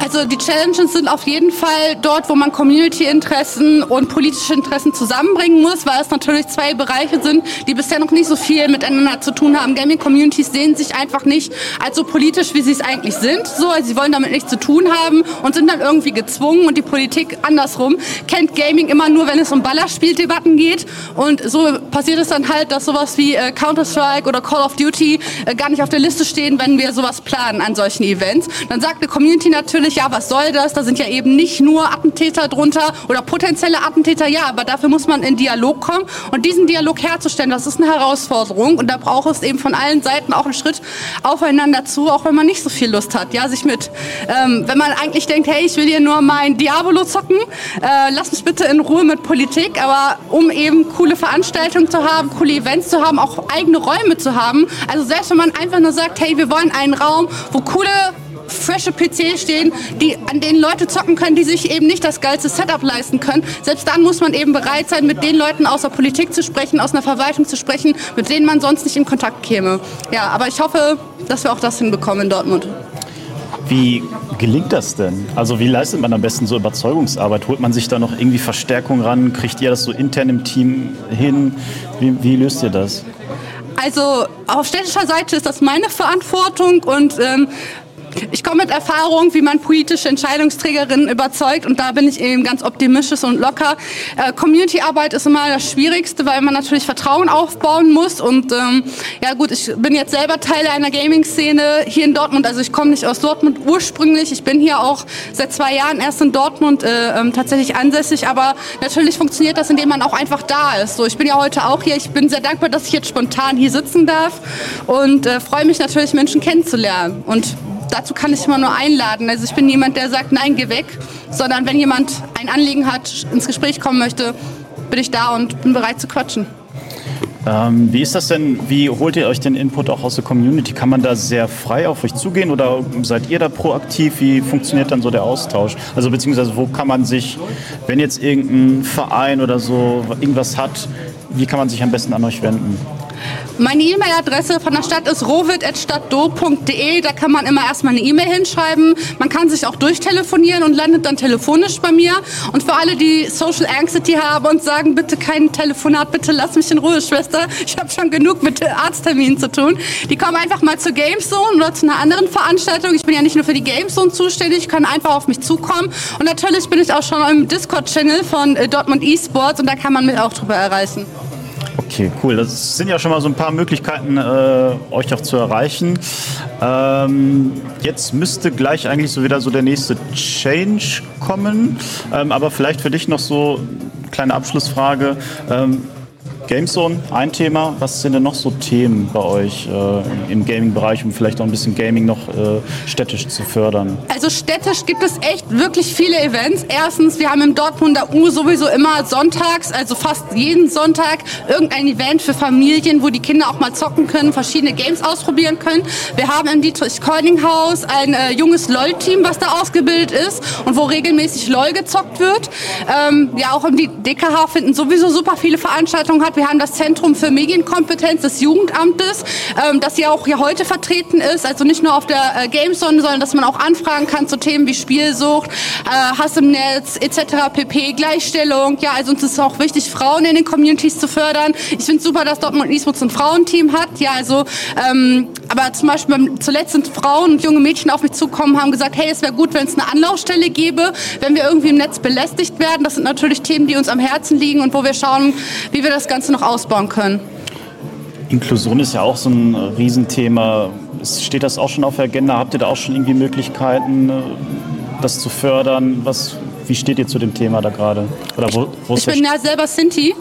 Also die Challenges sind auf jeden Fall dort, wo man Community-Interessen und politische Interessen zusammenbringen muss, weil es natürlich zwei Bereiche sind, die bisher noch nicht so viel miteinander zu tun haben. Gaming-Communities sehen sich einfach nicht als so politisch, wie sie es eigentlich sind. So, also sie wollen damit nichts zu tun haben und sind dann irgendwie gezwungen und die Politik andersrum kennt Gaming immer nur, wenn es um Ballerspieldebatten geht und so passiert es dann halt, dass sowas wie äh, Counter-Strike oder Call of Duty äh, gar nicht auf der Liste stehen, wenn wir sowas planen an solchen Events. Dann sagt eine Community natürlich, natürlich, ja, was soll das? Da sind ja eben nicht nur Attentäter drunter oder potenzielle Attentäter, ja, aber dafür muss man in Dialog kommen. Und diesen Dialog herzustellen, das ist eine Herausforderung. Und da braucht es eben von allen Seiten auch einen Schritt aufeinander zu, auch wenn man nicht so viel Lust hat, ja, sich mit, ähm, wenn man eigentlich denkt, hey, ich will hier nur mein Diabolo zocken, äh, lass mich bitte in Ruhe mit Politik, aber um eben coole Veranstaltungen zu haben, coole Events zu haben, auch eigene Räume zu haben, also selbst wenn man einfach nur sagt, hey, wir wollen einen Raum, wo coole frische PCs stehen, die, an denen Leute zocken können, die sich eben nicht das geilste Setup leisten können. Selbst dann muss man eben bereit sein, mit den Leuten aus der Politik zu sprechen, aus einer Verwaltung zu sprechen, mit denen man sonst nicht in Kontakt käme. Ja, aber ich hoffe, dass wir auch das hinbekommen in Dortmund. Wie gelingt das denn? Also wie leistet man am besten so Überzeugungsarbeit? Holt man sich da noch irgendwie Verstärkung ran? Kriegt ihr das so intern im Team hin? Wie, wie löst ihr das? Also auf städtischer Seite ist das meine Verantwortung und ähm, ich komme mit Erfahrung, wie man politische Entscheidungsträgerinnen überzeugt. Und da bin ich eben ganz optimistisch und locker. Äh, Community-Arbeit ist immer das Schwierigste, weil man natürlich Vertrauen aufbauen muss. Und ähm, ja gut, ich bin jetzt selber Teil einer Gaming-Szene hier in Dortmund, also ich komme nicht aus Dortmund ursprünglich, ich bin hier auch seit zwei Jahren erst in Dortmund äh, ähm, tatsächlich ansässig, aber natürlich funktioniert das, indem man auch einfach da ist. So, ich bin ja heute auch hier, ich bin sehr dankbar, dass ich jetzt spontan hier sitzen darf. Und äh, freue mich natürlich, Menschen kennenzulernen. Und dazu kann ich immer nur einladen. Also ich bin niemand, der sagt, nein, geh weg, sondern wenn jemand ein Anliegen hat, ins Gespräch kommen möchte, bin ich da und bin bereit zu quatschen. Ähm, wie ist das denn? Wie holt ihr euch den Input auch aus der Community? Kann man da sehr frei auf euch zugehen oder seid ihr da proaktiv? Wie funktioniert dann so der Austausch? Also beziehungsweise wo kann man sich, wenn jetzt irgendein Verein oder so irgendwas hat, wie kann man sich am besten an euch wenden? Meine E-Mail-Adresse von der Stadt ist rovid.stadtdo.de. Da kann man immer erstmal eine E-Mail hinschreiben. Man kann sich auch durchtelefonieren und landet dann telefonisch bei mir. Und für alle, die Social Anxiety haben und sagen, bitte kein Telefonat, bitte lass mich in Ruhe, Schwester. Ich habe schon genug mit Arztterminen zu tun. Die kommen einfach mal zur Gamezone oder zu einer anderen Veranstaltung. Ich bin ja nicht nur für die Gamezone zuständig, können einfach auf mich zukommen. Und natürlich bin ich auch schon im Discord-Channel von äh, Dortmund Esports und da kann man mich auch drüber erreichen. Okay, cool. Das sind ja schon mal so ein paar Möglichkeiten, äh, euch auch zu erreichen. Ähm, jetzt müsste gleich eigentlich so wieder so der nächste Change kommen. Ähm, aber vielleicht für dich noch so eine kleine Abschlussfrage. Ähm, Gamezone, ein Thema. Was sind denn noch so Themen bei euch äh, im Gaming-Bereich, um vielleicht auch ein bisschen Gaming noch äh, städtisch zu fördern? Also städtisch gibt es echt wirklich viele Events. Erstens, wir haben im Dortmunder U sowieso immer sonntags, also fast jeden Sonntag, irgendein Event für Familien, wo die Kinder auch mal zocken können, verschiedene Games ausprobieren können. Wir haben im Dietrich Haus ein äh, junges LOL-Team, was da ausgebildet ist und wo regelmäßig LOL gezockt wird. Ähm, ja, auch im DKH finden sowieso super viele Veranstaltungen hat. Wir haben das Zentrum für Medienkompetenz des Jugendamtes, ähm, das ja auch hier heute vertreten ist. Also nicht nur auf der äh, Gamezone, sondern dass man auch anfragen kann zu Themen wie Spielsucht, äh, Hass im Netz etc. pp. Gleichstellung. Ja, also uns ist auch wichtig, Frauen in den Communities zu fördern. Ich finde super, dass Dortmund Esports ein Frauenteam hat. Ja, also ähm, aber zum Beispiel zuletzt sind Frauen und junge Mädchen auf mich zugekommen, haben gesagt, hey, es wäre gut, wenn es eine Anlaufstelle gäbe, wenn wir irgendwie im Netz belästigt werden. Das sind natürlich Themen, die uns am Herzen liegen und wo wir schauen, wie wir das Ganze noch ausbauen können. Inklusion ist ja auch so ein Riesenthema. Steht das auch schon auf der Agenda? Habt ihr da auch schon irgendwie Möglichkeiten, äh, das zu fördern? Was, wie steht ihr zu dem Thema da gerade? wo, wo ich bin ja selber Sinti.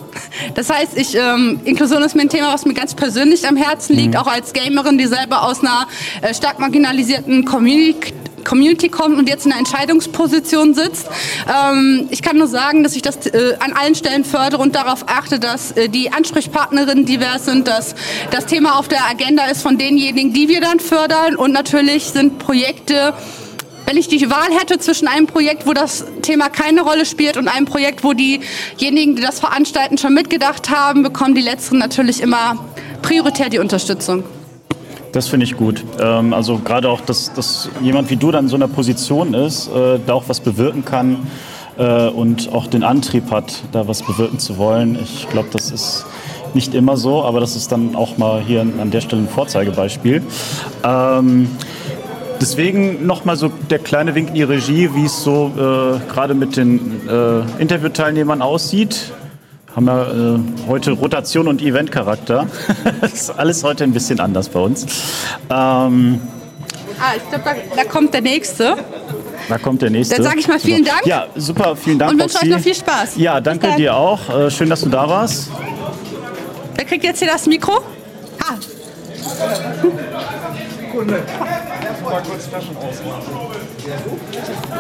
Das heißt, ich, ähm, Inklusion ist mir ein Thema, was mir ganz persönlich am Herzen liegt, mhm. auch als Gamerin, die selber aus einer äh, stark marginalisierten Community Community kommt und jetzt in einer Entscheidungsposition sitzt. Ähm, ich kann nur sagen, dass ich das äh, an allen Stellen fördere und darauf achte, dass äh, die Ansprechpartnerinnen divers sind, dass das Thema auf der Agenda ist von denjenigen, die wir dann fördern. Und natürlich sind Projekte, wenn ich die Wahl hätte zwischen einem Projekt, wo das Thema keine Rolle spielt und einem Projekt, wo diejenigen, die das veranstalten, schon mitgedacht haben, bekommen die Letzteren natürlich immer prioritär die Unterstützung. Das finde ich gut. Ähm, also gerade auch, dass, dass jemand wie du dann in so einer Position ist, äh, da auch was bewirken kann äh, und auch den Antrieb hat, da was bewirken zu wollen. Ich glaube, das ist nicht immer so, aber das ist dann auch mal hier an der Stelle ein Vorzeigebeispiel. Ähm, Deswegen nochmal so der kleine Wink in die Regie, wie es so äh, gerade mit den äh, Interviewteilnehmern aussieht haben wir äh, heute Rotation und Eventcharakter. das ist alles heute ein bisschen anders bei uns. Ähm, ah, ich glaube, da, da, kommt der Nächste. Da kommt der Nächste. Dann sage ich mal vielen Dank. Ja, super, vielen Dank. Und wünsche euch noch viel Spaß. Ja, danke dir auch. Äh, schön, dass du da warst. Wer kriegt jetzt hier das Mikro? Ah.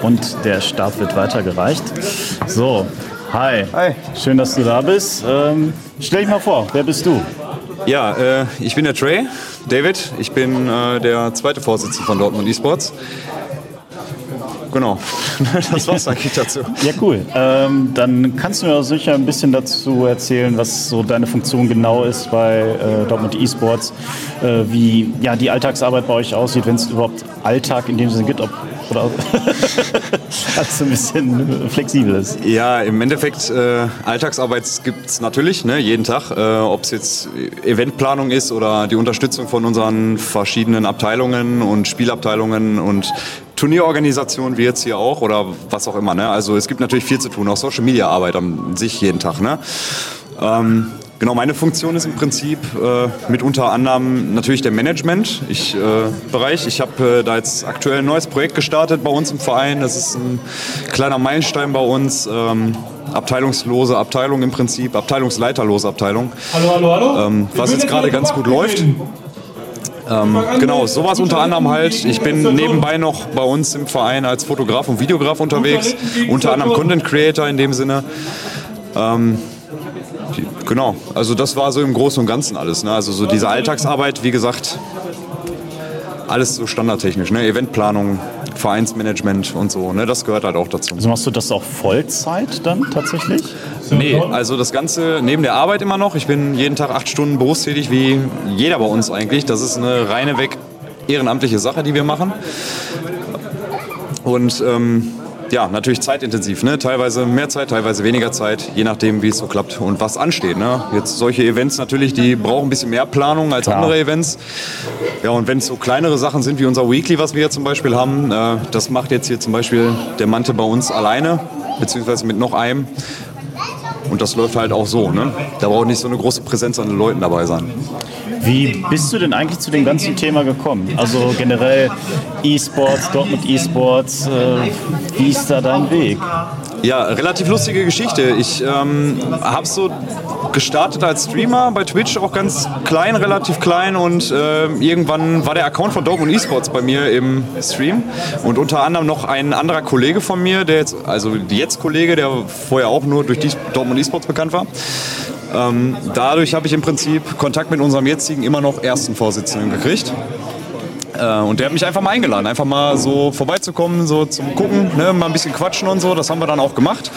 Und der Stab wird weitergereicht. So, Hi. Hi. Schön, dass du da bist. Ähm, stell dich mal vor, wer bist du? Ja, äh, ich bin der Trey, David. Ich bin äh, der zweite Vorsitzende von Dortmund Esports. Genau, das war's eigentlich dazu. Ja, cool. Ähm, dann kannst du mir sicher ein bisschen dazu erzählen, was so deine Funktion genau ist bei äh, Dortmund Esports, äh, wie ja, die Alltagsarbeit bei euch aussieht, wenn es überhaupt Alltag in dem Sinne gibt, ob oder alles ein bisschen flexibel ist. Ja, im Endeffekt, äh, Alltagsarbeit gibt es natürlich, ne, jeden Tag. Äh, Ob es jetzt Eventplanung ist oder die Unterstützung von unseren verschiedenen Abteilungen und Spielabteilungen und Turnierorganisation wie jetzt hier auch oder was auch immer. Ne? Also es gibt natürlich viel zu tun, auch Social Media Arbeit an sich jeden Tag. Ne? Ähm, Genau, meine Funktion ist im Prinzip äh, mit unter anderem natürlich der Management-Bereich. Ich, äh, ich habe äh, da jetzt aktuell ein neues Projekt gestartet bei uns im Verein. Das ist ein kleiner Meilenstein bei uns. Ähm, abteilungslose Abteilung im Prinzip, abteilungsleiterlose Abteilung. Hallo, hallo, hallo. Ähm, was jetzt gerade ganz gut läuft. Ähm, genau, sowas unter anderem halt. Ich bin nebenbei noch bei uns im Verein als Fotograf und Videograf unterwegs, unter anderem Content Creator in dem Sinne. Ähm, genau, also das war so im Großen und Ganzen alles. Ne? Also so diese Alltagsarbeit, wie gesagt, alles so standardtechnisch. Ne? Eventplanung, Vereinsmanagement und so. Ne? Das gehört halt auch dazu. Also machst du das auch Vollzeit dann tatsächlich? Nee, also das Ganze neben der Arbeit immer noch. Ich bin jeden Tag acht Stunden berufstätig, wie jeder bei uns eigentlich. Das ist eine reine weg ehrenamtliche Sache, die wir machen. Und ähm, ja, natürlich zeitintensiv. Ne? Teilweise mehr Zeit, teilweise weniger Zeit, je nachdem, wie es so klappt und was ansteht. Ne? Jetzt solche Events natürlich, die brauchen ein bisschen mehr Planung als Klar. andere Events. Ja, und wenn es so kleinere Sachen sind wie unser Weekly, was wir jetzt zum Beispiel haben, äh, das macht jetzt hier zum Beispiel der Mante bei uns alleine, beziehungsweise mit noch einem. Und das läuft halt auch so. Ne? Da braucht nicht so eine große Präsenz an den Leuten dabei sein. Wie bist du denn eigentlich zu dem ganzen Thema gekommen? Also generell E-Sports, Dortmund E-Sports, äh, wie ist da dein Weg? Ja, relativ lustige Geschichte. Ich ähm, habe so gestartet als Streamer bei Twitch, auch ganz klein, relativ klein und äh, irgendwann war der Account von Dortmund Esports bei mir im Stream und unter anderem noch ein anderer Kollege von mir, der jetzt, also jetzt Kollege, der vorher auch nur durch Dortmund Esports bekannt war. Ähm, dadurch habe ich im Prinzip Kontakt mit unserem jetzigen immer noch ersten Vorsitzenden gekriegt. Äh, und der hat mich einfach mal eingeladen, einfach mal so vorbeizukommen, so zum Gucken, ne, mal ein bisschen quatschen und so. Das haben wir dann auch gemacht.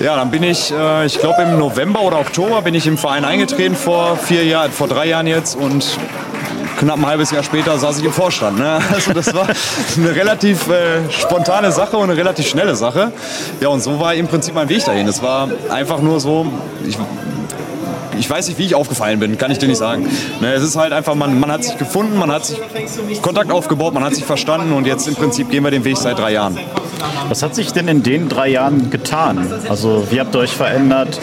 Ja, dann bin ich, äh, ich glaube im November oder Oktober bin ich im Verein eingetreten vor vier Jahren, vor drei Jahren jetzt und knapp ein halbes Jahr später saß ich im Vorstand. Ne? Also das war eine relativ äh, spontane Sache und eine relativ schnelle Sache. Ja, und so war im Prinzip mein Weg dahin. Es war einfach nur so, ich ich weiß nicht, wie ich aufgefallen bin, kann ich dir nicht sagen. Ne, es ist halt einfach, man, man hat sich gefunden, man hat sich Kontakt aufgebaut, man hat sich verstanden und jetzt im Prinzip gehen wir den Weg seit drei Jahren. Was hat sich denn in den drei Jahren getan? Also wie habt ihr euch verändert?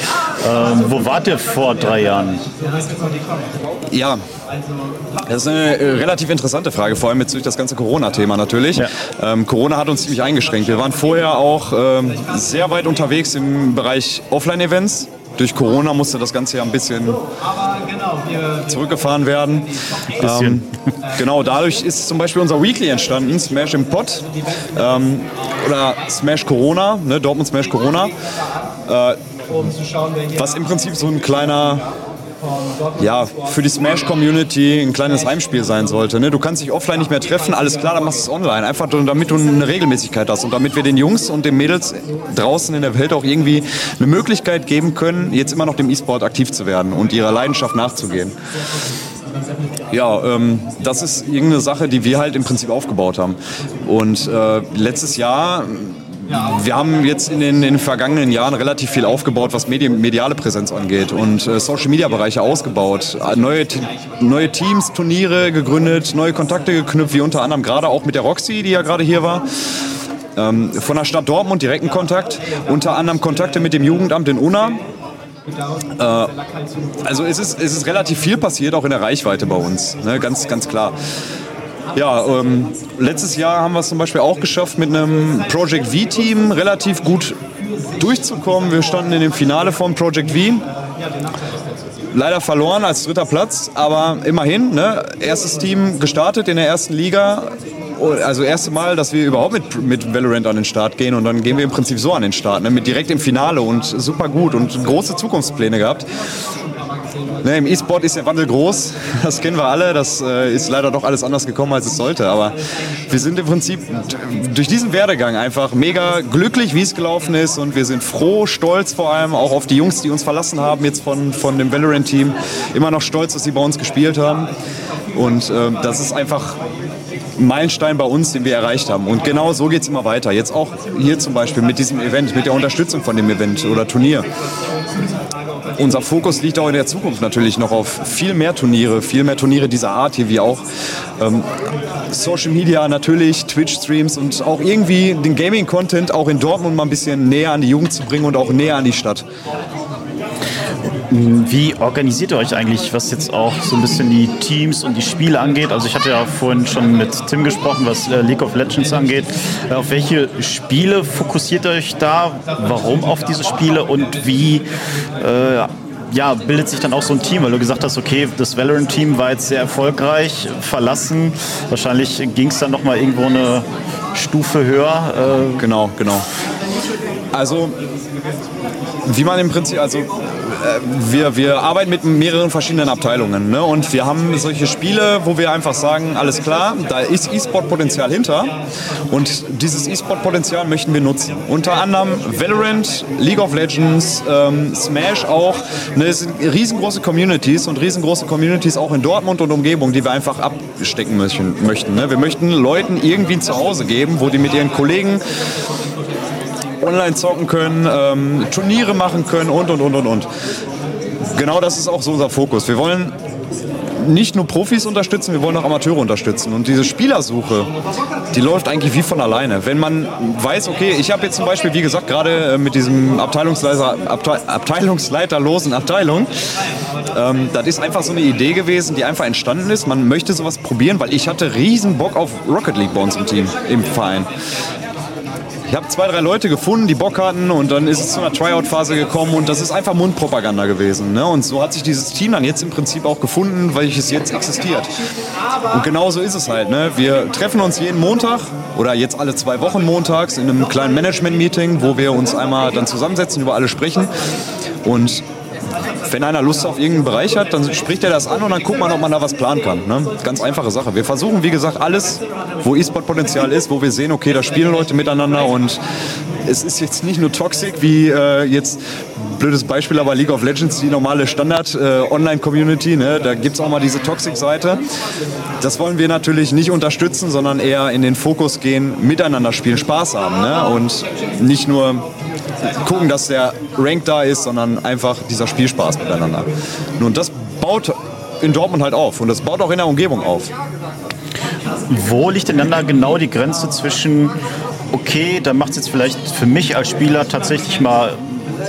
Ähm, wo wart ihr vor drei Jahren? Ja, das ist eine äh, relativ interessante Frage, vor allem jetzt durch das ganze Corona-Thema natürlich. Ja. Ähm, Corona hat uns ziemlich eingeschränkt. Wir waren vorher auch ähm, sehr weit unterwegs im Bereich Offline-Events durch Corona musste das Ganze ja ein bisschen zurückgefahren werden. Ähm, genau, dadurch ist zum Beispiel unser Weekly entstanden, Smash im Pot ähm, oder Smash Corona, ne, Dortmund Smash Corona. Äh, was im Prinzip so ein kleiner ja, für die Smash-Community ein kleines Heimspiel sein sollte. Ne? Du kannst dich offline nicht mehr treffen, alles klar, dann machst du es online. Einfach damit du eine Regelmäßigkeit hast und damit wir den Jungs und den Mädels draußen in der Welt auch irgendwie eine Möglichkeit geben können, jetzt immer noch dem E-Sport aktiv zu werden und ihrer Leidenschaft nachzugehen. Ja, ähm, das ist irgendeine Sache, die wir halt im Prinzip aufgebaut haben. Und äh, letztes Jahr wir haben jetzt in den, in den, vergangenen Jahren relativ viel aufgebaut, was Medi mediale Präsenz angeht und äh, Social-Media-Bereiche ausgebaut. Neue, neue Teams, Turniere gegründet, neue Kontakte geknüpft, wie unter anderem gerade auch mit der Roxy, die ja gerade hier war. Ähm, von der Stadt Dortmund direkten Kontakt, unter anderem Kontakte mit dem Jugendamt in Unna, äh, also es ist, es ist relativ viel passiert, auch in der Reichweite bei uns, ne? ganz, ganz klar. Ja, ähm, letztes Jahr haben wir es zum Beispiel auch geschafft, mit einem Project V-Team relativ gut durchzukommen. Wir standen in dem Finale von Project V. Leider verloren als dritter Platz, aber immerhin, ne? erstes Team gestartet in der ersten Liga. Also erste Mal, dass wir überhaupt mit, mit Valorant an den Start gehen und dann gehen wir im Prinzip so an den Start, ne? mit direkt im Finale und super gut und große Zukunftspläne gehabt. Ne, Im E-Sport ist der Wandel groß, das kennen wir alle. Das äh, ist leider doch alles anders gekommen, als es sollte. Aber wir sind im Prinzip durch diesen Werdegang einfach mega glücklich, wie es gelaufen ist. Und wir sind froh, stolz vor allem auch auf die Jungs, die uns verlassen haben, jetzt von, von dem Valorant-Team. Immer noch stolz, dass sie bei uns gespielt haben. Und äh, das ist einfach ein Meilenstein bei uns, den wir erreicht haben. Und genau so geht es immer weiter. Jetzt auch hier zum Beispiel mit diesem Event, mit der Unterstützung von dem Event oder Turnier unser Fokus liegt auch in der Zukunft natürlich noch auf viel mehr Turniere, viel mehr Turniere dieser Art hier wie auch ähm, Social Media natürlich, Twitch-Streams und auch irgendwie den Gaming-Content auch in Dortmund mal ein bisschen näher an die Jugend zu bringen und auch näher an die Stadt. Wie organisiert ihr euch eigentlich, was jetzt auch so ein bisschen die Teams und die Spiele angeht? Also ich hatte ja vorhin schon mit Tim gesprochen, was äh, League of Legends angeht. Äh, auf welche Spiele fokussiert ihr euch da? Warum auf diese Spiele und wie äh, ja, bildet sich dann auch so ein Team, weil du gesagt hast, okay, das Valorant-Team war jetzt sehr erfolgreich, verlassen. Wahrscheinlich ging es dann nochmal irgendwo eine Stufe höher. Äh, genau, genau. Also, wie man im Prinzip, also wir, wir arbeiten mit mehreren verschiedenen Abteilungen. Ne? Und wir haben solche Spiele, wo wir einfach sagen, alles klar, da ist E-Sport-Potenzial hinter. Und dieses E-Sport-Potenzial möchten wir nutzen. Unter anderem Valorant, League of Legends, ähm, Smash auch. Ne? Es sind riesengroße Communities und riesengroße Communities auch in Dortmund und Umgebung, die wir einfach abstecken möchten. möchten ne? Wir möchten Leuten irgendwie ein Zuhause geben, wo die mit ihren Kollegen online zocken können, ähm, Turniere machen können und, und, und, und, und. Genau das ist auch so unser Fokus. Wir wollen nicht nur Profis unterstützen, wir wollen auch Amateure unterstützen. Und diese Spielersuche, die läuft eigentlich wie von alleine. Wenn man weiß, okay, ich habe jetzt zum Beispiel, wie gesagt, gerade äh, mit diesem Abteilungsleiter, Abte Abteilungsleiterlosen Abteilung, ähm, das ist einfach so eine Idee gewesen, die einfach entstanden ist. Man möchte sowas probieren, weil ich hatte riesen Bock auf Rocket League bei uns im Team, im Verein. Ich habe zwei, drei Leute gefunden, die Bock hatten und dann ist es zu einer Tryout-Phase gekommen und das ist einfach Mundpropaganda gewesen. Ne? Und so hat sich dieses Team dann jetzt im Prinzip auch gefunden, weil es jetzt existiert. Und genau so ist es halt. Ne? Wir treffen uns jeden Montag oder jetzt alle zwei Wochen montags in einem kleinen Management-Meeting, wo wir uns einmal dann zusammensetzen, über alles sprechen und wenn einer Lust auf irgendeinen Bereich hat, dann spricht er das an und dann guckt man, ob man da was planen kann. Ne? Ganz einfache Sache. Wir versuchen, wie gesagt, alles, wo E-Sport-Potenzial ist, wo wir sehen, okay, da spielen Leute miteinander und es ist jetzt nicht nur toxic wie äh, jetzt blödes Beispiel, aber League of Legends, die normale Standard-Online-Community, äh, ne? da gibt es auch mal diese Toxic-Seite. Das wollen wir natürlich nicht unterstützen, sondern eher in den Fokus gehen, miteinander spielen, Spaß haben ne? und nicht nur gucken, dass der Rank da ist, sondern einfach dieser Spielspaß miteinander. Nun, das baut in Dortmund halt auf und das baut auch in der Umgebung auf. Wo liegt denn dann da genau die Grenze zwischen, okay, da macht es jetzt vielleicht für mich als Spieler tatsächlich mal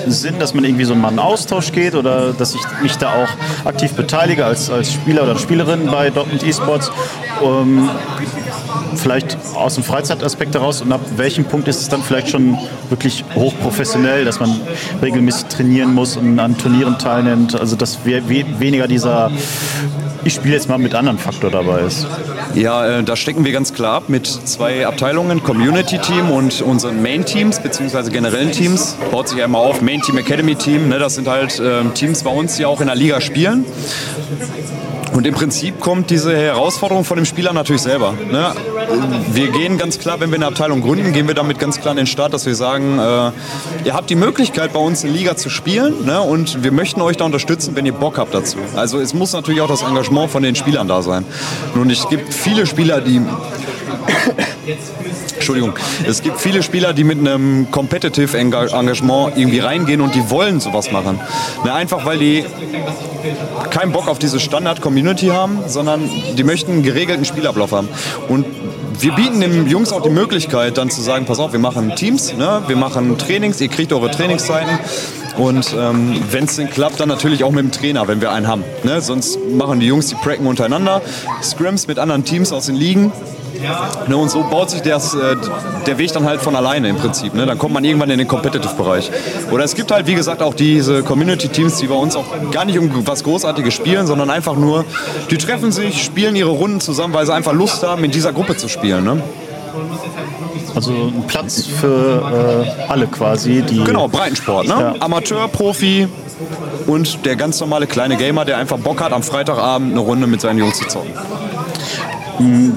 Sinn, dass man irgendwie so mal einen Austausch geht oder dass ich mich da auch aktiv beteilige als, als Spieler oder Spielerin bei Dortmund Esports? Ähm, vielleicht aus dem Freizeitaspekt heraus und ab welchem Punkt ist es dann vielleicht schon wirklich hochprofessionell, dass man regelmäßig trainieren muss und an Turnieren teilnimmt, also dass weniger dieser ich spiele jetzt mal mit anderen Faktor dabei ist. Ja, äh, da stecken wir ganz klar ab mit zwei Abteilungen, Community Team und unseren Main Teams, beziehungsweise generellen Teams. Baut sich einmal auf, Main Team, Academy Team. Ne, das sind halt äh, Teams bei uns, die auch in der Liga spielen. Und im Prinzip kommt diese Herausforderung von dem Spieler natürlich selber. Ne? Wir gehen ganz klar, wenn wir eine Abteilung gründen, gehen wir damit ganz klar in den Start, dass wir sagen, äh, ihr habt die Möglichkeit bei uns in Liga zu spielen ne? und wir möchten euch da unterstützen, wenn ihr Bock habt dazu. Also es muss natürlich auch das Engagement von den Spielern da sein. Nun, es gibt viele Spieler, die Entschuldigung. Es gibt viele Spieler, die mit einem Competitive Engagement irgendwie reingehen und die wollen sowas machen. Ne, einfach weil die keinen Bock auf diese Standard-Community haben, sondern die möchten einen geregelten Spielablauf haben. Und wir bieten den Jungs auch die Möglichkeit, dann zu sagen, pass auf, wir machen Teams, ne? wir machen Trainings, ihr kriegt eure Trainingszeiten. Und ähm, wenn es denn klappt, dann natürlich auch mit dem Trainer, wenn wir einen haben. Ne? Sonst machen die Jungs die Pracken untereinander, Scrims mit anderen Teams aus den Ligen Ne, und so baut sich das, äh, der Weg dann halt von alleine im Prinzip. Ne? Dann kommt man irgendwann in den Competitive-Bereich. Oder es gibt halt, wie gesagt, auch diese Community-Teams, die bei uns auch gar nicht um was Großartiges spielen, sondern einfach nur, die treffen sich, spielen ihre Runden zusammen, weil sie einfach Lust haben, in dieser Gruppe zu spielen. Ne? Also ein Platz für äh, alle quasi. Die genau, Breitensport. Ne? Ja. Amateur, Profi und der ganz normale kleine Gamer, der einfach Bock hat, am Freitagabend eine Runde mit seinen Jungs zu zocken.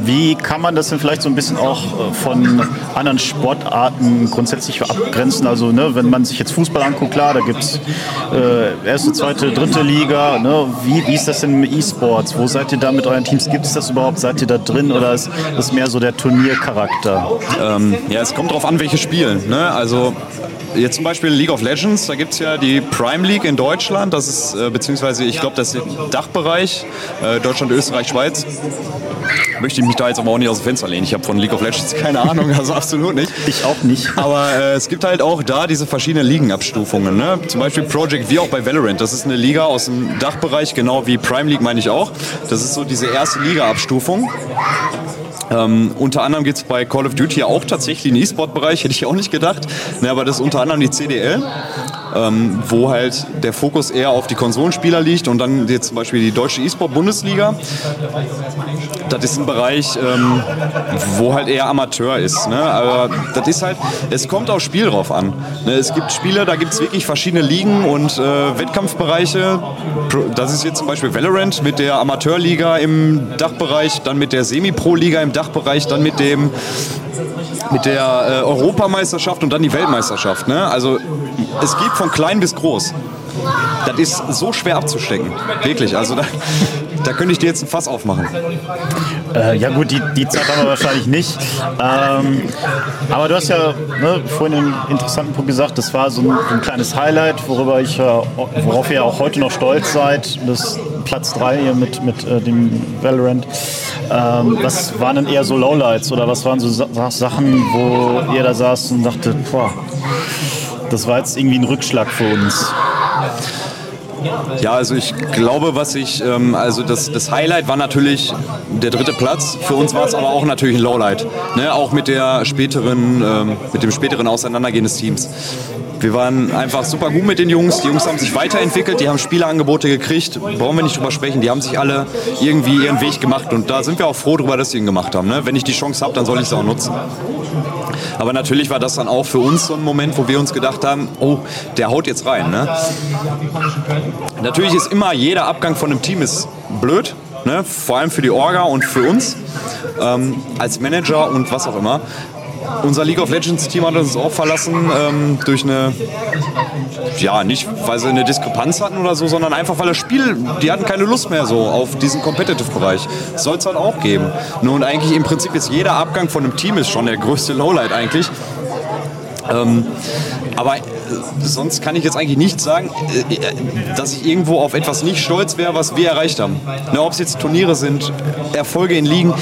Wie kann man das denn vielleicht so ein bisschen auch äh, von anderen Sportarten grundsätzlich abgrenzen? Also ne, wenn man sich jetzt Fußball anguckt, klar, da gibt es äh, erste, zweite, dritte Liga. Ne? Wie, wie ist das denn mit E-Sports? Wo seid ihr da mit euren Teams? Gibt es das überhaupt? Seid ihr da drin oder ist das mehr so der Turniercharakter? Ähm, ja, es kommt darauf an, welche spielen. Ne? Also Jetzt zum Beispiel League of Legends, da gibt es ja die Prime League in Deutschland, das ist, äh, beziehungsweise ich glaube, das ist Dachbereich, äh, Deutschland, Österreich, Schweiz möchte ich mich da jetzt aber auch nicht aus dem Fenster lehnen. Ich habe von League of Legends keine Ahnung, also absolut nicht. Ich auch nicht. Aber äh, es gibt halt auch da diese verschiedenen Ligenabstufungen. Ne? Zum Beispiel Project wie auch bei Valorant. Das ist eine Liga aus dem Dachbereich, genau wie Prime League meine ich auch. Das ist so diese erste Liga-Abstufung. Ähm, unter anderem gibt es bei Call of Duty auch tatsächlich einen E-Sport-Bereich, hätte ich auch nicht gedacht. Ne, aber das ist unter anderem die CDL. Ähm, wo halt der Fokus eher auf die Konsolenspieler liegt und dann jetzt zum Beispiel die Deutsche E-Sport-Bundesliga. Das ist ein Bereich, ähm, wo halt eher Amateur ist. Ne? Aber das ist halt, es kommt aufs Spiel drauf an. Ne? Es gibt Spiele, da gibt es wirklich verschiedene Ligen und äh, Wettkampfbereiche. Das ist jetzt zum Beispiel Valorant mit der Amateurliga im Dachbereich, dann mit der Semi-Pro-Liga im Dachbereich, dann mit dem mit der äh, Europameisterschaft und dann die Weltmeisterschaft. Ne? Also es geht von klein bis groß. Das ist so schwer abzustecken. Wirklich. Also da, da könnte ich dir jetzt ein Fass aufmachen. Äh, ja gut, die, die Zeit haben wir wahrscheinlich nicht. Ähm, aber du hast ja ne, vorhin einen interessanten Punkt gesagt, das war so ein, ein kleines Highlight, worüber ich, worauf ihr auch heute noch stolz seid. Das Platz 3 hier mit, mit äh, dem Valorant. Ähm, was waren denn eher so Lowlights oder was waren so Sa Sachen, wo ihr da saß und dachtet, boah, das war jetzt irgendwie ein Rückschlag für uns? Ja, also ich glaube, was ich, ähm, also das, das Highlight war natürlich der dritte Platz. Für uns war es aber auch natürlich ein Lowlight. Ne? Auch mit der späteren, ähm, mit dem späteren Auseinandergehen des Teams. Wir waren einfach super gut mit den Jungs. Die Jungs haben sich weiterentwickelt, die haben Spielerangebote gekriegt. Brauchen wir nicht drüber sprechen. Die haben sich alle irgendwie ihren Weg gemacht. Und da sind wir auch froh darüber, dass sie ihn gemacht haben. Ne? Wenn ich die Chance habe, dann soll ich sie auch nutzen. Aber natürlich war das dann auch für uns so ein Moment, wo wir uns gedacht haben, oh, der haut jetzt rein. Ne? Natürlich ist immer jeder Abgang von einem Team ist blöd, ne? vor allem für die Orga und für uns ähm, als Manager und was auch immer. Unser League of Legends Team hat uns auch verlassen ähm, durch eine, ja, nicht weil sie eine Diskrepanz hatten oder so, sondern einfach weil das Spiel, die hatten keine Lust mehr so auf diesen Competitive-Bereich. Soll es halt auch geben. Und eigentlich im Prinzip ist jeder Abgang von einem Team ist schon der größte Lowlight eigentlich. Ähm, aber äh, sonst kann ich jetzt eigentlich nicht sagen, äh, äh, dass ich irgendwo auf etwas nicht stolz wäre, was wir erreicht haben. Ne, Ob es jetzt Turniere sind, Erfolge in Ligen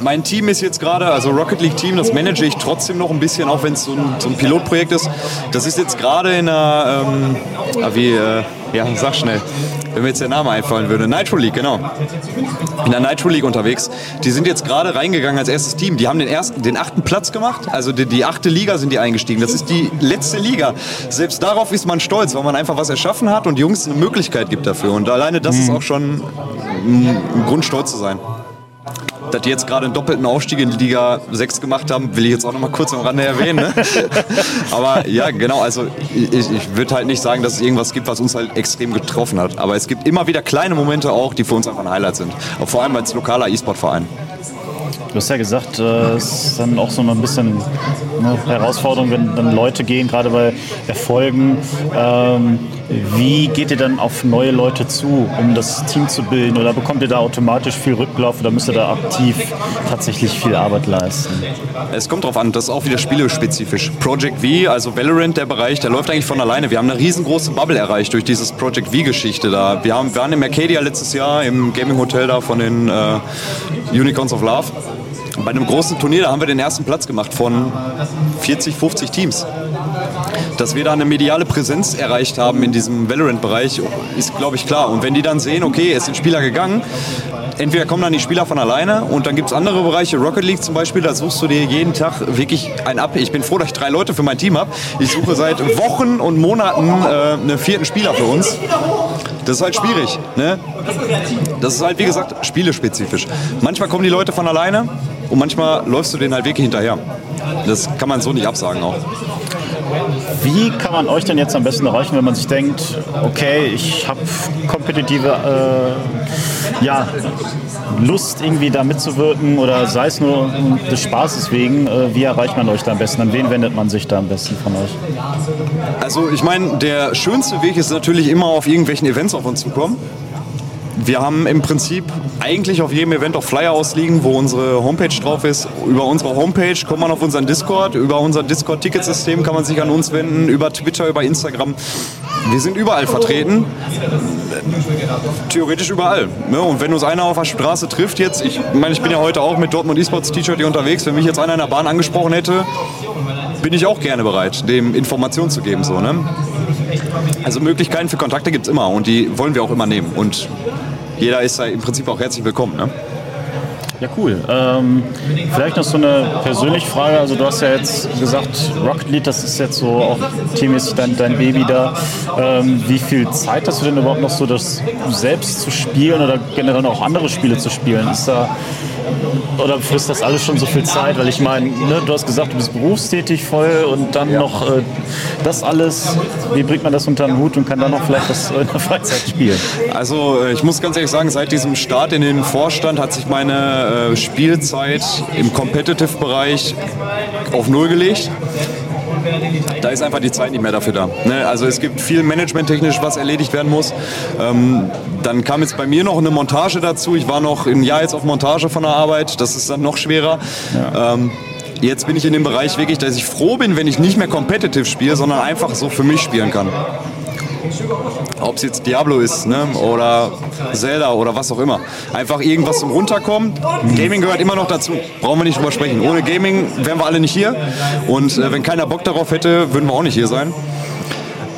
mein Team ist jetzt gerade, also Rocket League Team, das manage ich trotzdem noch ein bisschen, auch wenn es so, so ein, Pilotprojekt ist. Das ist jetzt gerade in einer, ähm, ah, wie, äh, ja, sag schnell, wenn mir jetzt der Name einfallen würde. Nitro League, genau. In der Nitro League unterwegs. Die sind jetzt gerade reingegangen als erstes Team. Die haben den, ersten, den achten Platz gemacht. Also die, die achte Liga sind die eingestiegen. Das ist die letzte Liga. Selbst darauf ist man stolz, weil man einfach was erschaffen hat und Jungs eine Möglichkeit gibt dafür. Und alleine das mhm. ist auch schon ein Grund, stolz zu sein dass die jetzt gerade einen doppelten Aufstieg in Liga 6 gemacht haben, will ich jetzt auch noch mal kurz am Rande erwähnen. Ne? Aber ja, genau, also ich, ich würde halt nicht sagen, dass es irgendwas gibt, was uns halt extrem getroffen hat. Aber es gibt immer wieder kleine Momente auch, die für uns einfach ein Highlight sind. Vor allem als lokaler E-Sport-Verein. Du hast ja gesagt, äh, es ist dann auch so ein bisschen eine Herausforderung, wenn dann Leute gehen, gerade bei Erfolgen. Ähm, wie geht ihr dann auf neue Leute zu, um das Team zu bilden? Oder bekommt ihr da automatisch viel Rücklauf oder müsst ihr da aktiv tatsächlich viel Arbeit leisten? Es kommt darauf an, das ist auch wieder spielespezifisch. Project V, also Valorant, der Bereich, der läuft eigentlich von alleine. Wir haben eine riesengroße Bubble erreicht durch dieses Project V-Geschichte da. Wir haben, waren im Arcadia letztes Jahr im Gaming Hotel da von den äh, Unicorns of Love. Bei einem großen Turnier, da haben wir den ersten Platz gemacht von 40, 50 Teams. Dass wir da eine mediale Präsenz erreicht haben in diesem Valorant-Bereich, ist, glaube ich, klar. Und wenn die dann sehen, okay, es sind Spieler gegangen, entweder kommen dann die Spieler von alleine und dann gibt es andere Bereiche, Rocket League zum Beispiel, da suchst du dir jeden Tag wirklich ein ab. Ich bin froh, dass ich drei Leute für mein Team habe. Ich suche seit Wochen und Monaten äh, einen vierten Spieler für uns. Das ist halt schwierig. Ne? Das ist halt, wie gesagt, spielespezifisch. Manchmal kommen die Leute von alleine und manchmal läufst du denen halt wirklich hinterher. Das kann man so nicht absagen auch. Wie kann man euch denn jetzt am besten erreichen, wenn man sich denkt, okay, ich habe kompetitive äh, ja, Lust, irgendwie da mitzuwirken oder sei es nur des Spaßes wegen, äh, wie erreicht man euch da am besten? An wen wendet man sich da am besten von euch? Also ich meine, der schönste Weg ist natürlich immer auf irgendwelchen Events auf uns zu kommen. Wir haben im Prinzip eigentlich auf jedem Event auch Flyer ausliegen, wo unsere Homepage drauf ist. Über unsere Homepage kommt man auf unseren Discord. Über unser Discord-Ticketsystem kann man sich an uns wenden. Über Twitter, über Instagram. Wir sind überall vertreten. Theoretisch überall. Ne? Und wenn uns einer auf der Straße trifft jetzt, ich meine, ich bin ja heute auch mit Dortmund Esports T-Shirt hier unterwegs, wenn mich jetzt einer in der Bahn angesprochen hätte, bin ich auch gerne bereit, dem Informationen zu geben. So, ne? Also Möglichkeiten für Kontakte gibt es immer und die wollen wir auch immer nehmen. Und jeder ist da im Prinzip auch herzlich willkommen. Ne? Ja, cool. Ähm, vielleicht noch so eine persönliche Frage. Also du hast ja jetzt gesagt, Rocket League, das ist jetzt so auch teammäßig dein, dein Baby da. Ähm, wie viel Zeit hast du denn überhaupt noch so, das selbst zu spielen oder generell auch andere Spiele zu spielen? Ist da oder frisst das alles schon so viel Zeit? Weil ich meine, ne, du hast gesagt, du bist berufstätig voll und dann ja. noch äh, das alles. Wie bringt man das unter den Hut und kann dann noch vielleicht das in der Freizeit spielen? Also äh, ich muss ganz ehrlich sagen, seit diesem Start in den Vorstand hat sich meine äh, Spielzeit im Competitive-Bereich auf Null gelegt da ist einfach die Zeit nicht mehr dafür da. Ne? Also es gibt viel managementtechnisch, was erledigt werden muss. Ähm, dann kam jetzt bei mir noch eine Montage dazu. Ich war noch ein Jahr jetzt auf Montage von der Arbeit. Das ist dann noch schwerer. Ja. Ähm, jetzt bin ich in dem Bereich wirklich, dass ich froh bin, wenn ich nicht mehr competitive spiele, sondern einfach so für mich spielen kann. Ob es jetzt Diablo ist ne? oder Zelda oder was auch immer. Einfach irgendwas zum Runterkommen. Gaming gehört immer noch dazu. Brauchen wir nicht drüber sprechen. Ohne Gaming wären wir alle nicht hier. Und äh, wenn keiner Bock darauf hätte, würden wir auch nicht hier sein.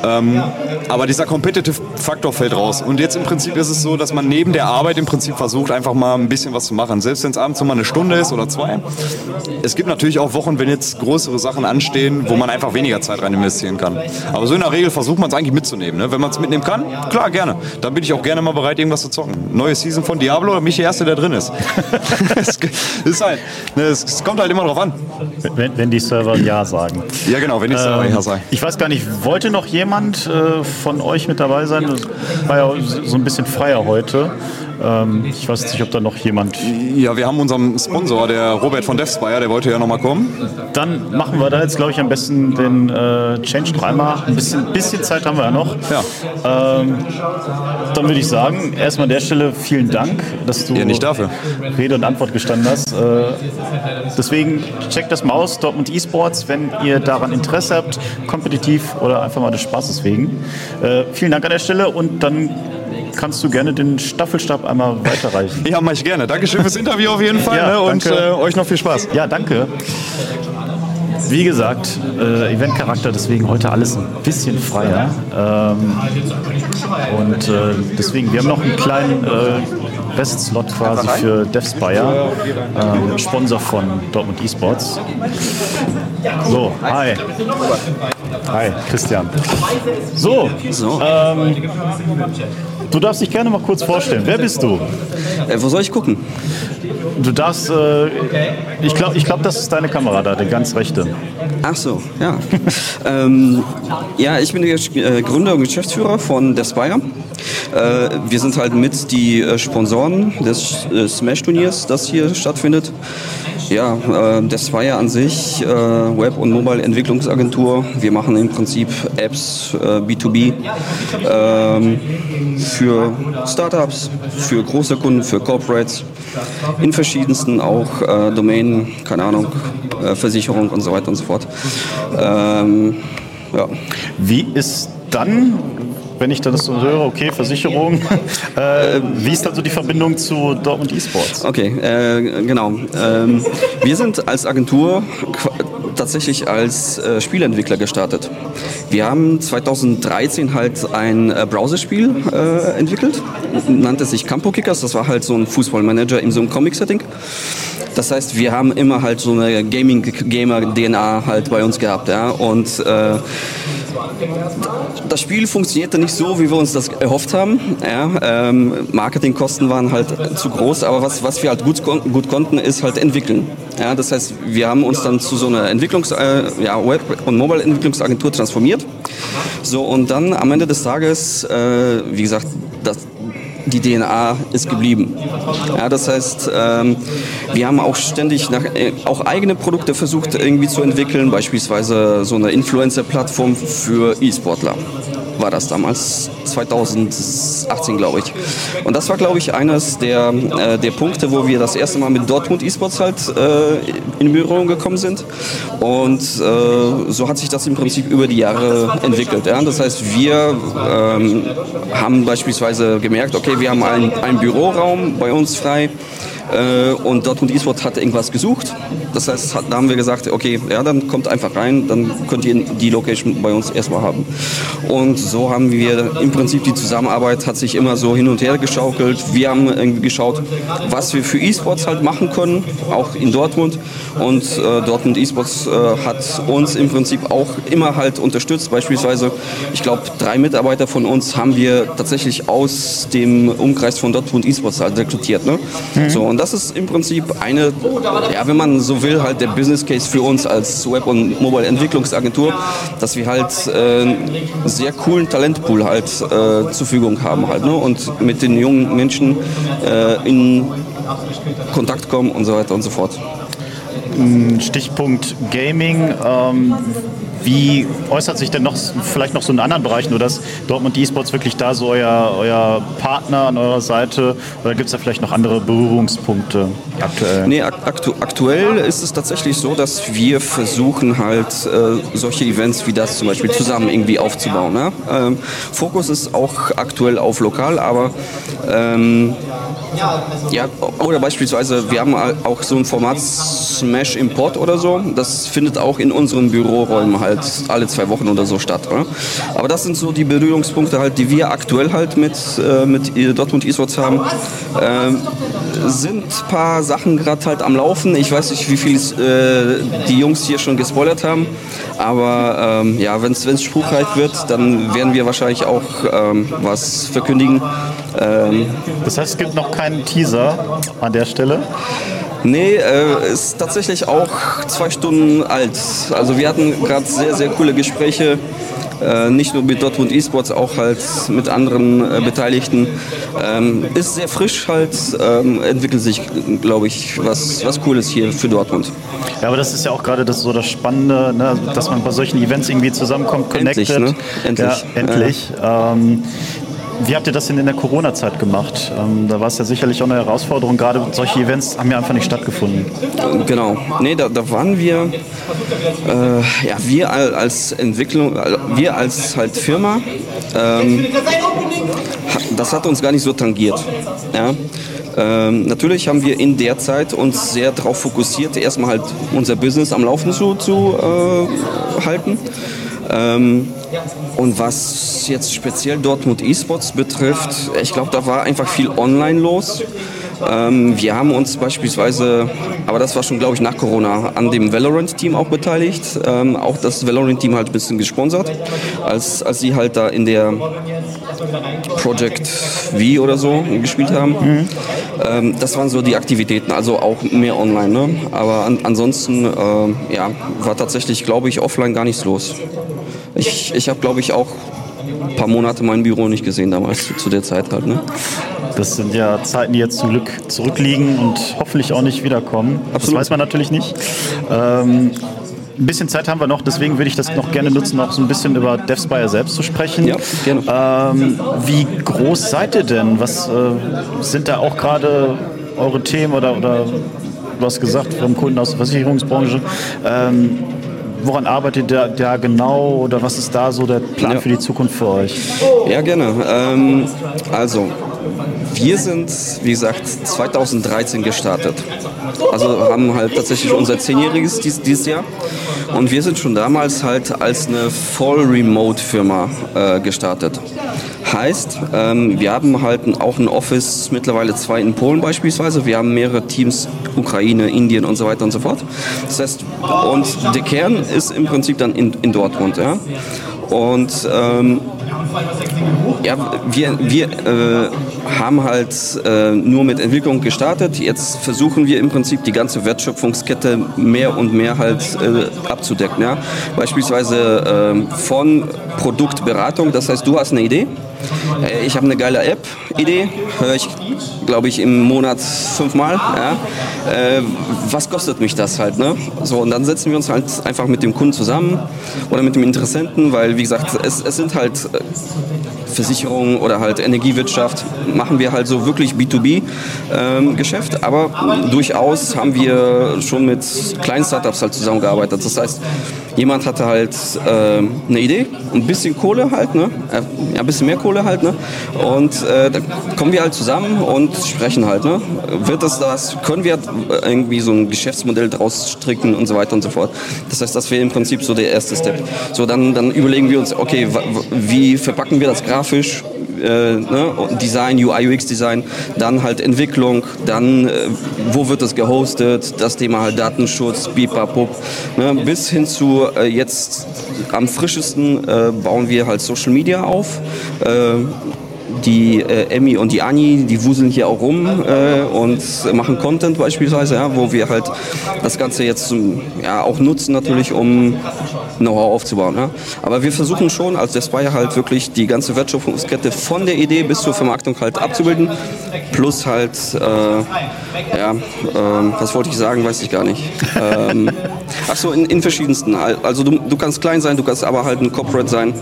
Ähm, aber dieser Competitive-Faktor fällt raus. Und jetzt im Prinzip ist es so, dass man neben der Arbeit im Prinzip versucht, einfach mal ein bisschen was zu machen. Selbst wenn es abends mal eine Stunde ist oder zwei. Es gibt natürlich auch Wochen, wenn jetzt größere Sachen anstehen, wo man einfach weniger Zeit rein investieren kann. Aber so in der Regel versucht man es eigentlich mitzunehmen. Ne? Wenn man es mitnehmen kann, klar, gerne. Dann bin ich auch gerne mal bereit, irgendwas zu zocken. Neue Season von Diablo, oder mich der Erste, der drin ist. es, ist halt, ne, es, es, kommt halt immer drauf an. Wenn, wenn die Server Ja sagen. Ja, genau, wenn die Server ähm, Ja sagen. Ich weiß gar nicht, wollte noch jemand jemand äh, von euch mit dabei sein? Das war ja so ein bisschen freier heute. Ähm, ich weiß nicht, ob da noch jemand. Ja, wir haben unseren Sponsor, der Robert von DevSpire, der wollte ja noch mal kommen. Dann machen wir da jetzt, glaube ich, am besten den äh, Change noch einmal. Ein bisschen, bisschen Zeit haben wir ja noch. Ja. Ähm, dann würde ich sagen, erstmal an der Stelle vielen Dank, dass du ja, nicht dafür. Rede und Antwort gestanden hast. Äh, deswegen checkt das mal aus, Dortmund eSports, wenn ihr daran Interesse habt, kompetitiv oder einfach mal des Spaßes wegen. Äh, vielen Dank an der Stelle und dann kannst du gerne den Staffelstab einmal weiterreichen. Ja, mache ich gerne. Dankeschön fürs Interview auf jeden Fall ja, ne? und äh, euch noch viel Spaß. Ja, danke. Wie gesagt, äh, Eventcharakter, deswegen heute alles ein bisschen freier. Ähm, und äh, deswegen, wir haben noch einen kleinen äh, Best-Slot quasi für DevSpire, äh, Sponsor von Dortmund Esports. So, hi. Hi, Christian. So, so. Ähm, du darfst dich gerne mal kurz vorstellen. Wer bist du? Äh, wo soll ich gucken? Du darfst, äh, ich glaube, ich glaub, das ist deine Kamera da, der ganz rechte. Ach so, ja. ähm, ja, ich bin der äh, Gründer und Geschäftsführer von der Spire. Äh, wir sind halt mit die äh, Sponsoren des äh, Smash-Turniers, das hier stattfindet. Ja, äh, der Spire an sich, äh, Web- und Mobile-Entwicklungsagentur. Wir machen im Prinzip Apps B2B ähm, für Startups, für große Kunden, für Corporates in verschiedensten auch äh, Domänen, keine Ahnung, äh, Versicherung und so weiter und so fort. Ähm, ja. Wie ist dann, wenn ich das so höre, okay, Versicherung, äh, wie ist dann so die Verbindung zu Dortmund eSports? Okay, äh, genau. Ähm, wir sind als Agentur tatsächlich als äh, Spielentwickler gestartet. Wir haben 2013 halt ein äh, Browserspiel äh, entwickelt, nannte sich Campo Kickers, das war halt so ein Fußballmanager in so einem Comic-Setting. Das heißt, wir haben immer halt so eine Gaming-Gamer-DNA halt bei uns gehabt, ja, und äh, das Spiel funktionierte nicht so, wie wir uns das erhofft haben. Ja, ähm, Marketingkosten waren halt zu groß, aber was, was wir halt gut, gut konnten, ist halt entwickeln. Ja, das heißt, wir haben uns dann zu so einer Entwicklungs-, äh, ja, Web- und Mobile-Entwicklungsagentur transformiert. So, und dann am Ende des Tages, äh, wie gesagt, das, die DNA ist geblieben. Ja, das heißt, ähm, wir haben auch ständig nach, äh, auch eigene Produkte versucht irgendwie zu entwickeln, beispielsweise so eine Influencer-Plattform für E-Sportler war das damals, 2018 glaube ich. Und das war glaube ich eines der, äh, der Punkte, wo wir das erste Mal mit Dortmund E-Sports halt äh, in Berührung gekommen sind. Und äh, so hat sich das im Prinzip über die Jahre entwickelt. Ja? Das heißt, wir ähm, haben beispielsweise gemerkt, okay, wir haben einen, einen Büroraum bei uns frei Äh, und Dortmund eSport hat irgendwas gesucht. Das heißt, da haben wir gesagt, okay, ja, dann kommt einfach rein, dann könnt ihr die Location bei uns erstmal haben. Und so haben wir im Prinzip die Zusammenarbeit hat sich immer so hin und her geschaukelt. Wir haben irgendwie geschaut, was wir für eSports halt machen können, auch in Dortmund. Und äh, Dortmund eSports äh, hat uns im Prinzip auch immer halt unterstützt. Beispielsweise, ich glaube, drei Mitarbeiter von uns haben wir tatsächlich aus dem Umkreis von Dortmund eSports halt rekrutiert. Ne? Mhm. So, und das ist im Prinzip eine, ja, wenn man so will, halt der Business Case für uns als Web- und Mobile-Entwicklungsagentur, dass wir halt äh, einen sehr coolen Talentpool halt äh, zur Verfügung haben halt, ne? und mit den jungen Menschen äh, in Kontakt kommen und so weiter und so fort. Stichpunkt Gaming. Ähm, wie äußert sich denn noch vielleicht noch so in anderen Bereichen, nur dass Dortmund eSports wirklich da so euer, euer Partner an eurer Seite oder gibt es da vielleicht noch andere Berührungspunkte aktuell? Nee, aktu aktuell ist es tatsächlich so, dass wir versuchen halt äh, solche Events wie das zum Beispiel zusammen irgendwie aufzubauen. Ne? Ähm, Fokus ist auch aktuell auf lokal, aber ähm, ja, oder beispielsweise, wir haben auch so ein Format Smash Import oder so. Das findet auch in unseren Büroräumen halt alle zwei Wochen oder so statt. Oder? Aber das sind so die Berührungspunkte halt, die wir aktuell halt mit, äh, mit Dortmund Esports haben. Ähm, sind ein paar Sachen gerade halt am Laufen. Ich weiß nicht, wie viel äh, die Jungs hier schon gespoilert haben. Aber ähm, ja, wenn es spruchreich wird, dann werden wir wahrscheinlich auch ähm, was verkündigen. Ähm, das heißt, es gibt noch keinen Teaser an der Stelle? Nee, äh, ist tatsächlich auch zwei Stunden alt. Also wir hatten gerade sehr, sehr coole Gespräche. Äh, nicht nur mit Dortmund Esports, auch halt mit anderen äh, Beteiligten. Ähm, ist sehr frisch halt, ähm, entwickelt sich, glaube ich, was, was Cooles hier für Dortmund. Ja, aber das ist ja auch gerade das so das Spannende, ne? dass man bei solchen Events irgendwie zusammenkommt, connected. Endlich, ne? Endlich. Ja, endlich. Ähm, wie habt ihr das denn in der Corona-Zeit gemacht? Ähm, da war es ja sicherlich auch eine Herausforderung. Gerade solche Events haben ja einfach nicht stattgefunden. Genau. Nee, da, da waren wir, äh, ja, wir als Entwicklung, wir als halt Firma, ähm, das hat uns gar nicht so tangiert. Ja? Ähm, natürlich haben wir in der Zeit uns sehr darauf fokussiert, erstmal halt unser Business am Laufen zu, zu äh, halten. Ähm, und was jetzt speziell Dortmund eSports betrifft, ich glaube, da war einfach viel online los. Ähm, wir haben uns beispielsweise, aber das war schon, glaube ich, nach Corona, an dem Valorant-Team auch beteiligt. Ähm, auch das Valorant-Team halt ein bisschen gesponsert, als, als sie halt da in der Project V oder so gespielt haben. Mhm. Das waren so die Aktivitäten, also auch mehr online. Ne? Aber an, ansonsten ja, war tatsächlich, glaube ich, offline gar nichts los. Ich, ich habe, glaube ich, auch ein paar Monate mein Büro nicht gesehen damals, zu, zu der Zeit halt. Ne? Das sind ja Zeiten, die jetzt zum Glück zurückliegen und hoffentlich auch nicht wiederkommen. Absolut. Das weiß man natürlich nicht. Ähm, ein bisschen Zeit haben wir noch, deswegen würde ich das noch gerne nutzen, noch so ein bisschen über DevSpire selbst zu sprechen. Ja, gerne. Ähm, wie groß seid ihr denn? Was äh, sind da auch gerade eure Themen oder, oder du hast gesagt, vom Kunden aus der Versicherungsbranche? Ähm, woran arbeitet ihr da genau oder was ist da so der Plan ja. für die Zukunft für euch? Ja, gerne. Ähm, also, wir sind, wie gesagt, 2013 gestartet. Also haben halt tatsächlich unser Zehnjähriges dies, dieses Jahr. Und wir sind schon damals halt als eine Voll-Remote-Firma äh, gestartet. Heißt, ähm, wir haben halt auch ein Office, mittlerweile zwei in Polen beispielsweise. Wir haben mehrere Teams, Ukraine, Indien und so weiter und so fort. Das heißt, und der Kern ist im Prinzip dann in, in Dortmund. Ja? Und ähm, ja, wir, wir äh, haben halt äh, nur mit Entwicklung gestartet. Jetzt versuchen wir im Prinzip die ganze Wertschöpfungskette mehr und mehr halt äh, abzudecken. Ja? Beispielsweise äh, von Produktberatung, das heißt, du hast eine Idee, äh, ich habe eine geile App-Idee, höre ich, glaube ich, im Monat fünfmal. Ja? Äh, was kostet mich das halt? Ne? So, und dann setzen wir uns halt einfach mit dem Kunden zusammen oder mit dem Interessenten, weil, wie gesagt, es, es sind halt Versicherung oder halt Energiewirtschaft, machen wir halt so wirklich B2B-Geschäft. Ähm, aber durchaus haben wir schon mit kleinen Startups halt zusammengearbeitet. Das heißt, jemand hatte halt äh, eine Idee, ein bisschen Kohle halt, ne? Äh, ja, ein bisschen mehr Kohle halt, ne? Und äh, dann kommen wir halt zusammen und sprechen halt, ne? Wird das das, können wir irgendwie so ein Geschäftsmodell draus stricken und so weiter und so fort. Das heißt, das wäre im Prinzip so der erste Step. So, dann, dann überlegen wir uns, okay, wie verpacken wir das grafisch? äh, ne, Design, UI, UX Design, dann halt Entwicklung, dann äh, wo wird es gehostet, das Thema halt Datenschutz, Bipapop, ne, bis hin zu äh, jetzt am frischesten äh, bauen wir halt Social Media auf. Äh, die äh, Emmy und die Anni, die wuseln hier auch rum äh, und machen Content beispielsweise, ja, wo wir halt das Ganze jetzt ja, auch nutzen natürlich, um Know-how aufzubauen. Ja. Aber wir versuchen schon als Despire halt wirklich die ganze Wertschöpfungskette von der Idee bis zur Vermarktung halt abzubilden. Plus halt, äh, ja, ähm, was wollte ich sagen, weiß ich gar nicht. Ähm, Achso, in, in verschiedensten. Also du, du kannst klein sein, du kannst aber halt ein Corporate sein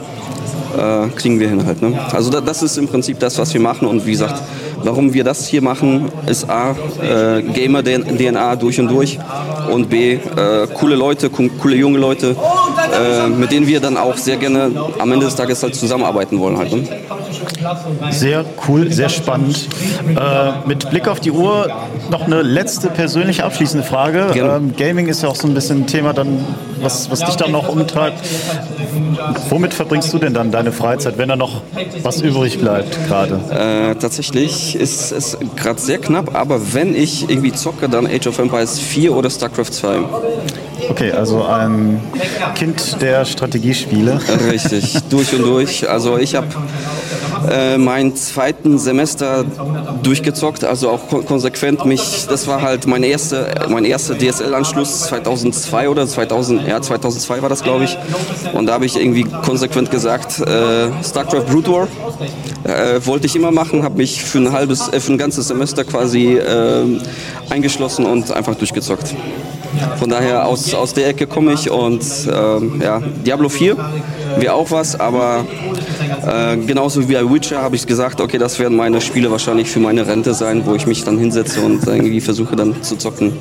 äh, kriegen wir hin halt. Ne? Also da, das ist im Prinzip das, was wir machen und wie gesagt, warum wir das hier machen, ist A, äh, Gamer-DNA durch und durch und B, äh, coole Leute, coole junge Leute, äh, mit denen wir dann auch sehr gerne am Ende des Tages halt zusammenarbeiten wollen halt. Ne? Sehr cool, sehr spannend. Äh, mit Blick auf die Uhr noch eine letzte persönliche abschließende Frage. Ähm, Gaming ist ja auch so ein bisschen ein Thema, dann, was, was dich dann noch umtreibt. Womit verbringst du denn dann deine Freizeit, wenn da noch was übrig bleibt gerade? Äh, tatsächlich ist es gerade sehr knapp, aber wenn ich irgendwie zocke, dann Age of Empires 4 oder StarCraft 2. Okay, also ein Kind der Strategiespiele. Richtig, durch und durch. Also ich habe äh, meinen zweiten Semester durchgezockt, also auch konsequent mich, das war halt mein erster mein erster DSL-Anschluss 2002 oder 2000, ja 2002 war das glaube ich und da habe ich irgendwie konsequent gesagt, äh, StarCraft Brood War äh, wollte ich immer machen, habe mich für ein halbes, äh, für ein ganzes Semester quasi äh, eingeschlossen und einfach durchgezockt. Von daher aus, aus der Ecke komme ich und ähm, ja, Diablo 4 wäre auch was, aber äh, genauso wie bei Witcher habe ich gesagt, okay, das werden meine Spiele wahrscheinlich für meine Rente sein, wo ich mich dann hinsetze und irgendwie versuche dann zu zocken.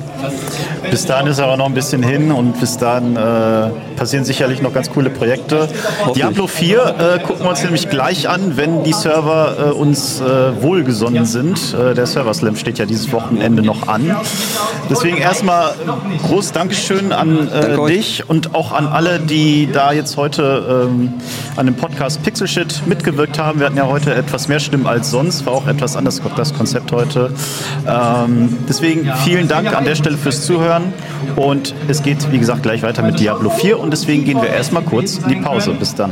Bis dahin ist aber noch ein bisschen hin und bis dahin äh, passieren sicherlich noch ganz coole Projekte. Diablo 4 äh, gucken wir uns nämlich gleich an, wenn die Server äh, uns äh, wohlgesonnen sind. Äh, der Server Slam steht ja dieses Wochenende noch an. Deswegen erstmal groß Dankeschön an dich und auch an alle, die da jetzt heute ähm, an dem Podcast Pixel Shit mitgewirkt haben. Wir hatten ja heute etwas mehr Stimmen als sonst, war auch etwas anders das Konzept heute. Ähm, deswegen vielen Dank an der Stelle fürs Zuhören und es geht, wie gesagt, gleich weiter mit Diablo 4 und deswegen gehen wir erstmal kurz in die Pause. Bis dann.